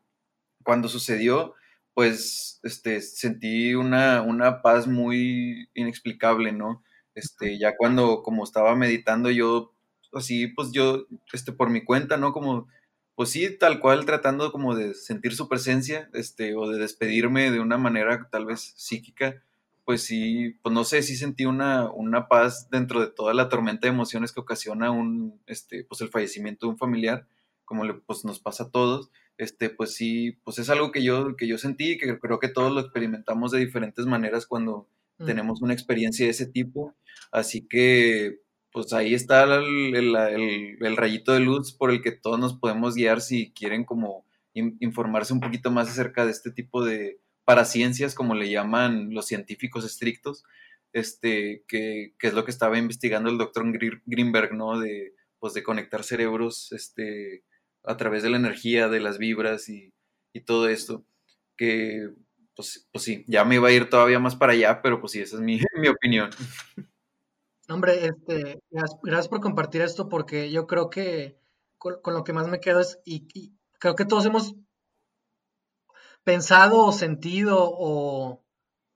cuando sucedió, pues, este, sentí una, una paz muy inexplicable, ¿no? Este, ya cuando, como estaba meditando yo, así, pues yo, este, por mi cuenta, ¿no? Como, pues sí, tal cual, tratando como de sentir su presencia, este, o de despedirme de una manera tal vez psíquica, pues sí, pues no sé, sí sentí una, una paz dentro de toda la tormenta de emociones que ocasiona un, este, pues el fallecimiento de un familiar, como le, pues nos pasa a todos, este, pues sí, pues es algo que yo, que yo sentí y que creo que todos lo experimentamos de diferentes maneras cuando Ujú. tenemos una experiencia de ese tipo, así que pues ahí está el, el- el- el rayito de luz por el que todos nos podemos guiar si quieren como in- informarse un poquito más acerca de este tipo de paraciencias, como le llaman los científicos estrictos, este, que, que es lo que estaba investigando el doctor Greenberg, ¿no? De, pues de conectar cerebros, este, a través de la energía, de las vibras y, y todo esto, que pues, pues sí, ya me iba a ir todavía más para allá, pero pues sí, esa es mi, mi opinión. Hombre, este, gracias por compartir esto porque yo creo que con, con lo que más me quedo es, y, y creo que todos hemos pensado o sentido o,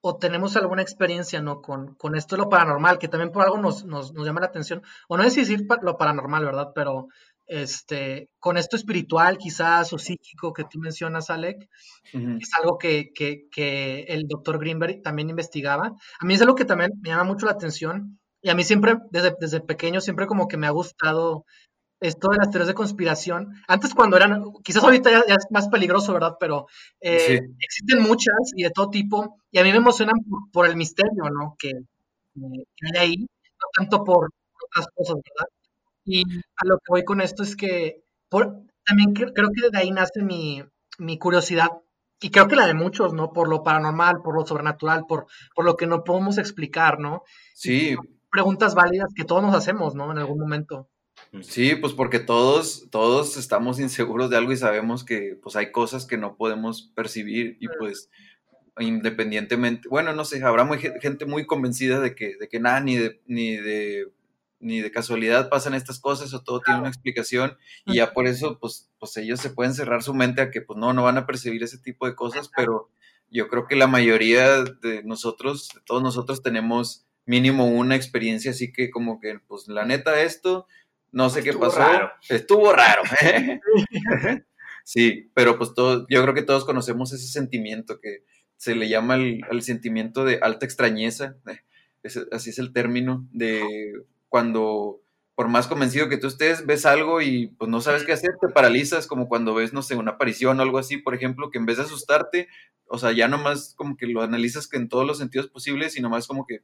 o tenemos alguna experiencia, ¿no? Con, con esto de lo paranormal, que también por algo nos, nos, nos llama la atención, o no es decir lo paranormal, ¿verdad? Pero este, con esto espiritual quizás o psíquico que tú mencionas, Alec, es algo que, que, que el doctor Greenberg también investigaba. A mí es algo que también me llama mucho la atención y a mí siempre, desde, desde pequeño, siempre como que me ha gustado esto de las teorías de conspiración. Antes cuando eran, quizás ahorita ya, ya es más peligroso, ¿verdad? Pero eh, Sí. existen muchas y de todo tipo y a mí me emocionan por, por el misterio, ¿no? Que, que hay ahí, no tanto por otras cosas, ¿verdad? Y a lo que voy con esto es que por, también cre- creo que de ahí nace mi, mi curiosidad, y creo que la de muchos, ¿no? Por lo paranormal, por lo sobrenatural, por, por lo que no podemos explicar, ¿no? Sí, Preguntas válidas que todos nos hacemos, ¿no? En algún momento. Sí, pues porque todos, todos estamos inseguros de algo y sabemos que pues hay cosas que no podemos percibir y pues independientemente, bueno, no sé, habrá muy, gen- gente muy convencida de que, de que nada, ni de, ni de, ni de casualidad pasan estas cosas o todo tiene una explicación y ya por eso pues, pues ellos se pueden cerrar su mente a que pues no, no van a percibir ese tipo de cosas, pero yo creo que la mayoría de nosotros, de todos nosotros tenemos mínimo una experiencia así que como que pues la neta esto no sé qué pasó. Estuvo raro. sí, pero pues todo, yo creo que todos conocemos ese sentimiento que se le llama el, sentimiento de alta extrañeza, así es el término, de cuando por más convencido que tú estés, ves algo y pues no sabes qué hacer, te paralizas, como cuando ves, no sé, una aparición o algo así, por ejemplo, que en vez de asustarte, o sea, ya nomás como que lo analizas que en todos los sentidos posibles y nomás como que,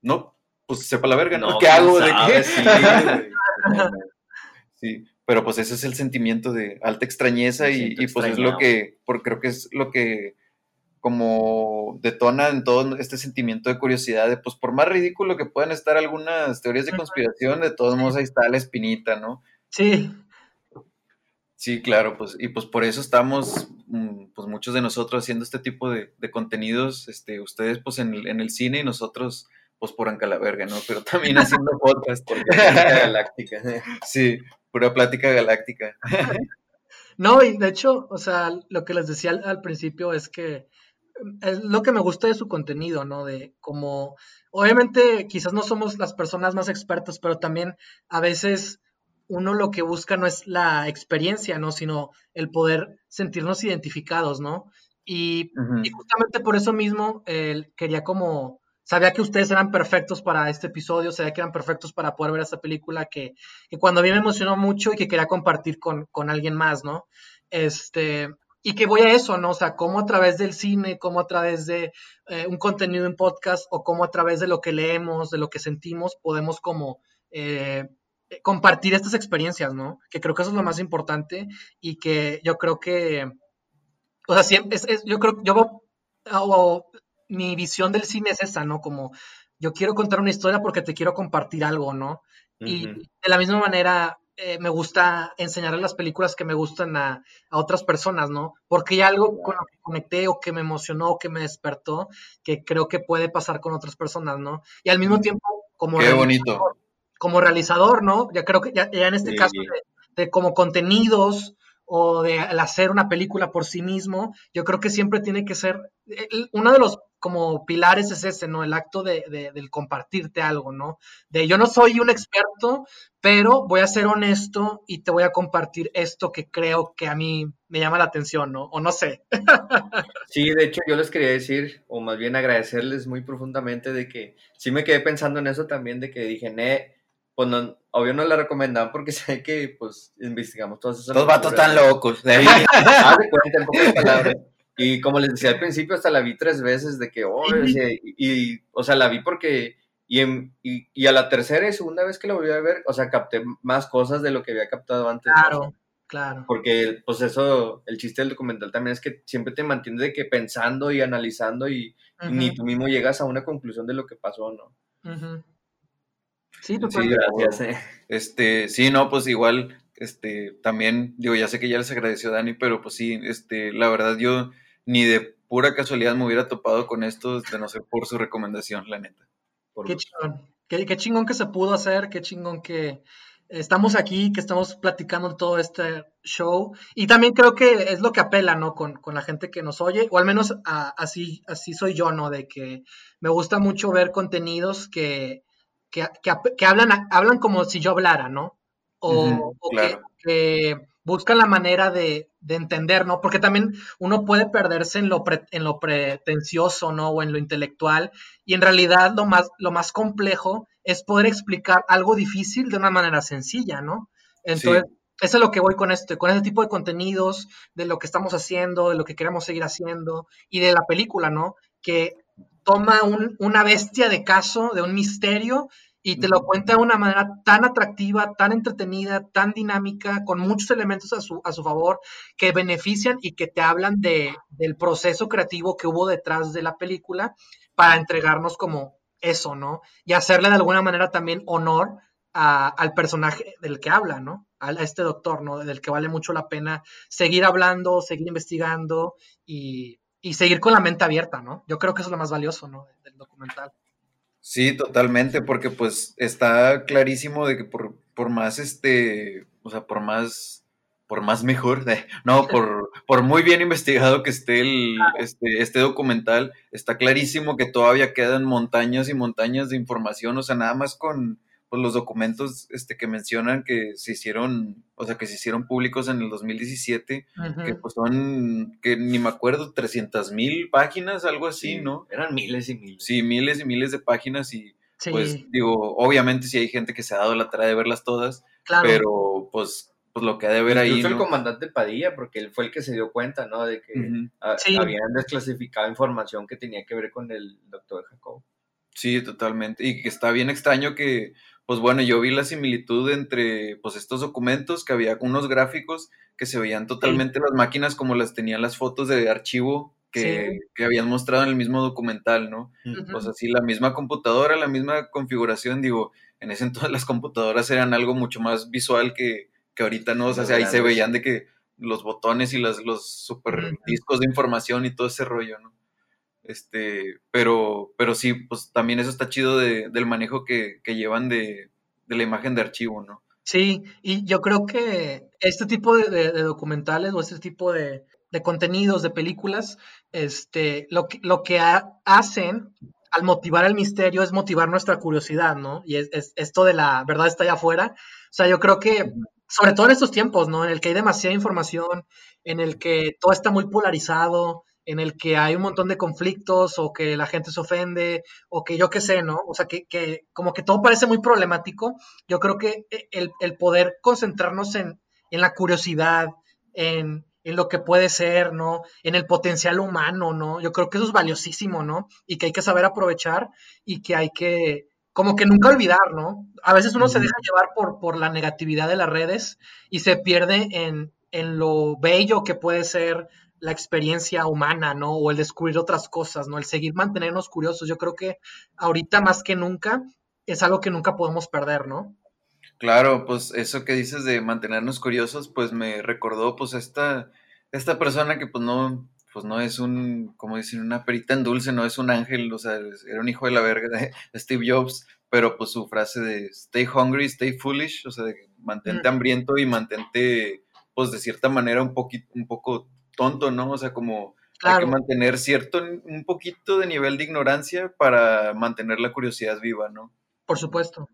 no, pues sepa la verga, ¿no? ¿Qué hago? ¿De qué? Sí, pero pues ese es el sentimiento de alta extrañeza y, pues es lo que, por, creo que es lo que como detona en todo este sentimiento de curiosidad, de pues por más ridículo que puedan estar algunas teorías de conspiración, de todos modos ahí está la espinita, ¿no? Sí. Sí, claro, pues, y pues por eso estamos, mm, pues muchos de nosotros haciendo este tipo de, contenidos, este, ustedes pues en el, en el, cine y nosotros pues por Anca la verga, ¿no? Pero también haciendo podcast. Porque galáctica. Sí, pura plática galáctica. No, y de hecho, o sea, lo que les decía al principio es que es lo que me gusta de su contenido, ¿no? De como, obviamente quizás no somos las personas más expertas, pero también a veces uno lo que busca no es la experiencia, ¿no? Sino el poder sentirnos identificados, ¿no? Y, justamente por eso mismo quería como, sabía que ustedes eran perfectos para este episodio, sabía que eran perfectos para poder ver esta película que, cuando a mí me emocionó mucho y que quería compartir con, con alguien más, ¿no? Este, y que voy a eso, ¿no? O sea, cómo a través del cine, cómo a través de eh, un contenido en podcast o cómo a través de lo que leemos, de lo que sentimos, podemos como eh, compartir estas experiencias, ¿no? Que creo que eso es lo más importante y que yo creo que, o sea, siempre, es, yo creo, yo, mi visión del cine es esa, ¿no? Como yo quiero contar una historia porque te quiero compartir algo, ¿no? Y de la misma manera, eh, me gusta enseñarle las películas que me gustan a, otras personas, ¿no? Porque hay algo con lo que conecté o que me emocionó o que me despertó que creo que puede pasar con otras personas, ¿no? Y al mismo tiempo, como, Qué bonito. como realizador, ¿no? Ya creo que ya, en este caso de, como contenidos o de hacer una película por sí mismo, yo creo que siempre tiene que ser, uno de los como pilares es ese, ¿no? El acto de, de, del compartirte algo, ¿no? De yo no soy un experto, pero voy a ser honesto y te voy a compartir esto que creo que a mí me llama la atención, ¿no? O no sé. Sí, de hecho yo les quería decir, o más bien agradecerles muy profundamente de que sí me quedé pensando en eso también, de que dije, ne, pues obvio no la recomendaban porque sé que pues investigamos todas esas... Los vatos tan locos. De cuenta en pocas palabras. Y como les decía al principio, hasta la vi tres veces de que, oh, y, o sea, la vi porque, y, y, a la tercera y segunda vez que la volví a ver, o sea, capté más cosas de lo que había captado antes. Claro, claro. Porque, pues eso, el chiste del documental también es que siempre te mantiene de que pensando y analizando y, ni tú mismo llegas a una conclusión de lo que pasó, ¿no? Sí, sí, gracias. Eh. Este, sí, no, pues igual, este, también, digo, ya sé que ya les agradeció Dani, pero pues sí, este, la verdad yo ni de pura casualidad me hubiera topado con esto de no ser por su recomendación, la neta. qué chingón. Qué, chingón que se pudo hacer, qué chingón que estamos aquí, que estamos platicando todo este show. Y también creo que es lo que apela, ¿no? Con, la gente que nos oye, o al menos así, así soy yo, ¿no? De que me gusta mucho ver contenidos que, que, hablan, hablan como si yo hablara, ¿no? O, que buscan la manera de, entender, ¿no? Porque también uno puede perderse en lo, en lo pretencioso, ¿no? O en lo intelectual. Y en realidad lo más, lo más complejo es poder explicar algo difícil de una manera sencilla, ¿no? Entonces, eso es lo que voy con este, con este tipo de contenidos, de lo que estamos haciendo, de lo que queremos seguir haciendo, y de la película, ¿no? Que toma una bestia de caso, de un misterio, y te lo cuenta de una manera tan atractiva, tan entretenida, tan dinámica, con muchos elementos a su, a su favor que benefician y que te hablan de, del proceso creativo que hubo detrás de la película para entregarnos como eso, ¿no? Y hacerle de alguna manera también honor al personaje del que habla, ¿no? A, este doctor, ¿no? Del que vale mucho la pena seguir hablando, seguir investigando y, y seguir con la mente abierta, ¿no? Yo creo que eso es lo más valioso, ¿no? Del documental. Sí, totalmente, porque pues está clarísimo de que por, por más este, o sea, por más, por más mejor, no, por, por muy bien investigado que esté el, este, este documental, está clarísimo que todavía quedan montañas y montañas de información, o sea, nada más con, pues, los documentos este, que mencionan que se hicieron, o sea, que se hicieron públicos en el 2017, que pues son, que ni me acuerdo, 300 mil páginas, algo así, ¿no? Eran miles y miles. Sí, miles y miles de páginas y pues digo, obviamente sí hay gente que se ha dado la tarea de verlas todas, pero pues pues lo que ha de ver ahí. Incluso el comandante Padilla, porque él fue el que se dio cuenta, ¿no? De que habían desclasificado información que tenía que ver con el doctor Jacob. Sí, totalmente. Y que está bien extraño que, pues bueno, yo vi la similitud entre pues estos documentos, que había unos gráficos que se veían totalmente las máquinas como las tenían las fotos de archivo que, habían mostrado en el mismo documental, ¿no? Pues así la misma computadora, la misma configuración, digo, en ese entonces las computadoras eran algo mucho más visual que, que ahorita no, o sea, ahí se veían de que los botones y los, los super discos de información y todo ese rollo, ¿no? Este, pero, pero sí, pues también eso está chido del manejo que, llevan de, la imagen de archivo, ¿no? Sí, y yo creo que este tipo de, documentales o este tipo de, contenidos, de películas, este, lo que, lo que hacen al motivar el misterio es motivar nuestra curiosidad, ¿no? Y es, esto de la verdad está allá afuera. O sea, yo creo que, sobre todo en estos tiempos, ¿no? En el que hay demasiada información, en el que todo está muy polarizado, en el que hay un montón de conflictos o que la gente se ofende o que yo qué sé, ¿no? O sea, que, como que todo parece muy problemático. Yo creo que e, el, poder concentrarnos en, la curiosidad, en, lo que puede ser, ¿no? En el potencial humano, ¿no? Yo creo que eso es valiosísimo, ¿no? Y que hay que saber aprovechar y que hay que, como que nunca olvidar, ¿no? A veces uno se deja llevar por, por la negatividad de las redes y se pierde en, en lo bello que puede ser la experiencia humana, ¿no? O el descubrir otras cosas, ¿no? El seguir mantenernos curiosos. Yo creo que ahorita más que nunca es algo que nunca podemos perder, ¿no? Claro, pues eso que dices de mantenernos curiosos, pues me recordó pues esta, esta persona que pues no, pues no es un, como dicen, una perita en dulce, no es un ángel, o sea, era un hijo de la verga de Steve Jobs, pero pues su frase de stay hungry, stay foolish, o sea, de mantente hambriento y mantente, pues de cierta manera un poquito, un poco tonto, ¿no? O sea, como hay que mantener cierto, un poquito de nivel de ignorancia para mantener la curiosidad viva, ¿no? Por supuesto.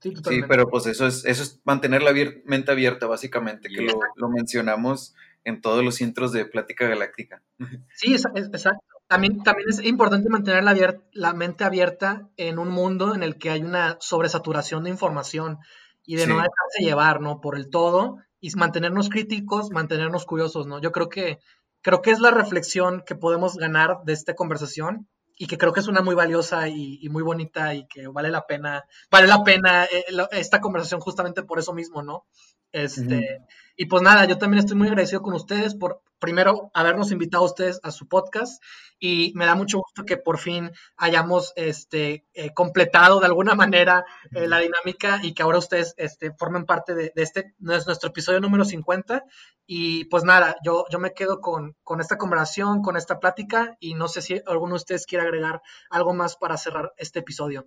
Sí, pero pues eso es, eso es mantener la mente abierta, básicamente, que lo, mencionamos en todos los intros de Plática Galáctica. Sí, exacto. También, también es importante mantener la, la, mente abierta en un mundo en el que hay una sobresaturación de información y de no dejarse llevar, ¿no? Por el todo y mantenernos críticos, mantenernos curiosos, ¿no? Yo creo que, creo que es la reflexión que podemos ganar de esta conversación y que creo que es una muy valiosa y, muy bonita y que vale la pena, vale la pena eh, esta conversación justamente por eso mismo, ¿no? Este, Y pues nada, yo también estoy muy agradecido con ustedes por primero habernos invitado a ustedes a su podcast y me da mucho gusto que por fin hayamos este, eh, completado de alguna manera eh, la dinámica y que ahora ustedes este, formen parte de, de este, nuestro episodio número 50. Y pues nada, yo, yo me quedo con, con esta conversación, con esta plática y no sé si alguno de ustedes quiere agregar algo más para cerrar este episodio.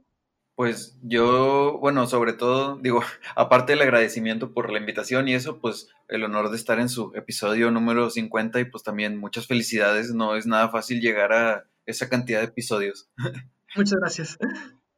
Pues yo, bueno, sobre todo, digo, aparte del agradecimiento por la invitación y eso, pues el honor de estar en su episodio número 50 y pues también muchas felicidades. No es nada fácil llegar a esa cantidad de episodios. Muchas gracias.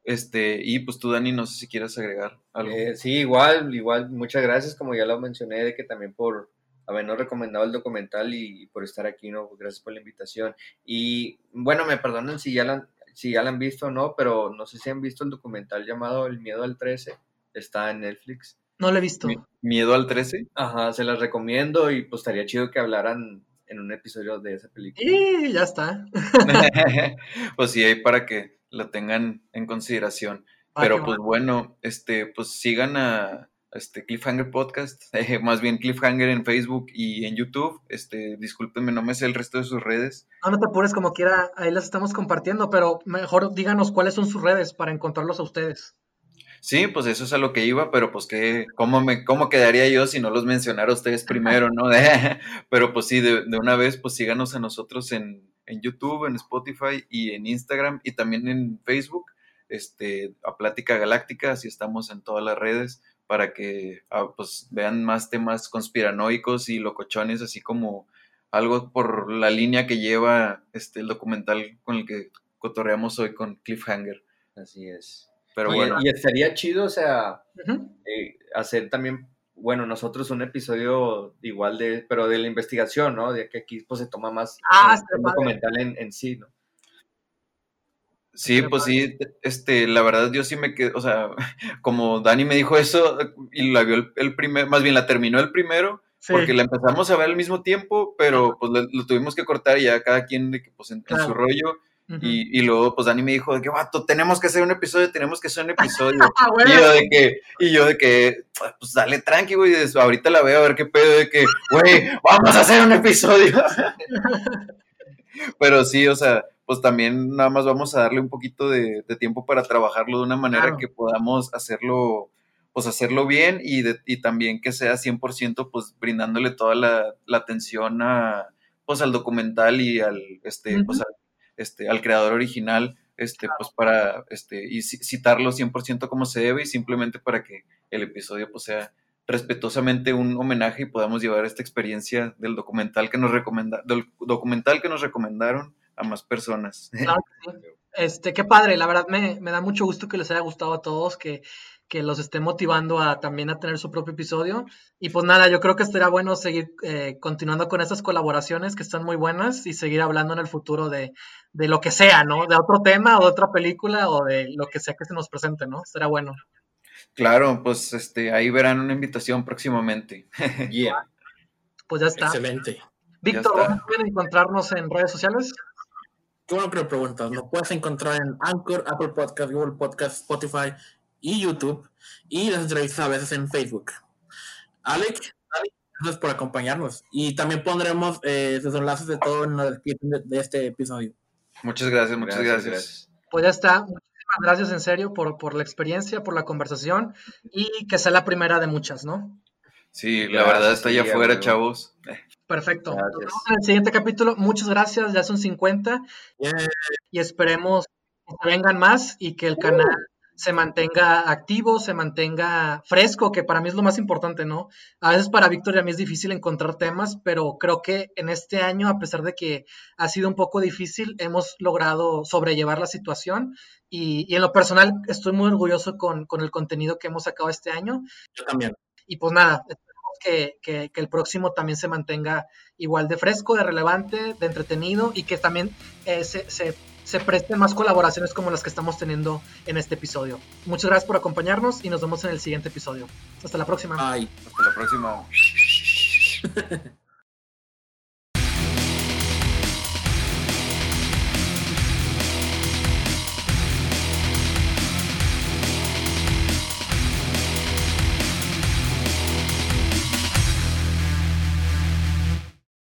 Este, y pues tú, Dani, no sé si quieres agregar algo. Eh, sí, igual, igual, muchas gracias, como ya lo mencioné, de que también por habernos recomendado el documental y, por estar aquí, ¿no? Gracias por la invitación. Y bueno, me perdonen si ya la, si ya la han visto o no, pero no sé si han visto el documental llamado El miedo al 13. Está en Netflix. No lo he visto. ¿Miedo al 13? Ajá, se las recomiendo y pues estaría chido que hablaran en un episodio de esa película. Y ya está. pues sí, ahí para que lo tengan en consideración. Pero pues bueno, este, pues sigan a, este Cliffhanger Podcast, eh, más bien Cliffhanger en Facebook y en YouTube. Este, discúlpenme, no me sé el resto de sus redes. No, no te apures como quiera, ahí las estamos compartiendo, pero mejor díganos cuáles son sus redes para encontrarlos a ustedes. Sí, pues eso es a lo que iba, pero pues que, ¿cómo, me, cómo quedaría yo si no los mencionara ustedes primero, no? pero pues sí, de, de, una vez, pues síganos a nosotros en, en YouTube, en Spotify y en Instagram y también en Facebook, este, a Plática Galáctica, así estamos en todas las redes para que ah, pues, vean más temas conspiranoicos y locochones, así como algo por la línea que lleva este, el documental con el que cotorreamos hoy con Cliffhanger. Así es. Pero y, bueno. y estaría chido, o sea, eh, hacer también, bueno, nosotros un episodio igual de, pero de la investigación, ¿no? De que aquí pues se toma más Ah, un documental en, en sí, ¿no? Sí, pues sí, este, la verdad yo sí me quedé, o sea, como Dani me dijo eso y la vio el, el primer, más bien la terminó el primero, Sí, porque la empezamos a ver al mismo tiempo, pero pues lo, lo tuvimos que cortar ya cada quien pues, en, en Claro. su rollo, ujú. y, y luego pues Dani me dijo de que, vato, tenemos que hacer un episodio, tenemos que hacer un episodio, Ah, y bueno. yo de que, y yo de que, pues dale tranqui, güey, ahorita la veo a ver qué pedo, de que, güey, vamos a hacer un episodio. Pero sí, o sea, pues también nada más vamos a darle un poquito de, de tiempo para trabajarlo de una manera Claro. que podamos hacerlo, pues hacerlo bien y, de- y también que sea 100% pues brindándole toda la, la atención a, pues al documental y al, este, pues al, este, al creador original, este, pues para, este, y ci- citarlo 100% como se debe y simplemente para que el episodio pues sea respetuosamente un homenaje y podamos llevar esta experiencia del documental que nos recomenda, del documental que nos recomendaron a más personas. Claro. Este, qué padre, la verdad me, me da mucho gusto que les haya gustado a todos, que, que los esté motivando a también a tener su propio episodio. Y pues nada, yo creo que estaría bueno seguir eh, continuando con estas colaboraciones que están muy buenas y seguir hablando en el futuro de, de lo que sea, ¿no? De otro tema o de otra película o de lo que sea que se nos presente, ¿no? Estaría bueno. Claro, pues este, ahí verán una invitación próximamente. Yeah. Pues ya está. Excelente. Víctor. ¿dónde pueden encontrarnos en redes sociales? Qué bueno que lo preguntas. Nos puedes encontrar en Anchor, Apple Podcast, Google Podcast, Spotify y YouTube. Y las entrevistas a veces en Facebook. Alex, gracias por acompañarnos. Y también pondremos eh, los enlaces de todo en la descripción de, de este episodio. Muchas gracias, muchas gracias. Pues ya está. Muchísimas gracias en serio por, por la experiencia, por la conversación y que sea la primera de muchas, ¿no? Sí, la Gracias, verdad está allá afuera, amigo. chavos. Perfecto. Vemos en el siguiente capítulo. Muchas gracias. Ya son 50 Yeah. y esperemos que se vengan más y que el canal se mantenga activo, se mantenga fresco, que para mí es lo más importante, ¿no? A veces para Víctor y a mí es difícil encontrar temas, pero creo que en este año, a pesar de que ha sido un poco difícil, hemos logrado sobrellevar la situación y, y en lo personal estoy muy orgulloso con, con el contenido que hemos sacado este año Yo también. y pues nada, esperemos que, que- que el próximo también se mantenga igual de fresco, de relevante, de entretenido y que también eh, se, se- se presten más colaboraciones como las que estamos teniendo en este episodio. Muchas gracias por acompañarnos y nos vemos en el siguiente episodio. Hasta la próxima. Bye. Hasta la próxima.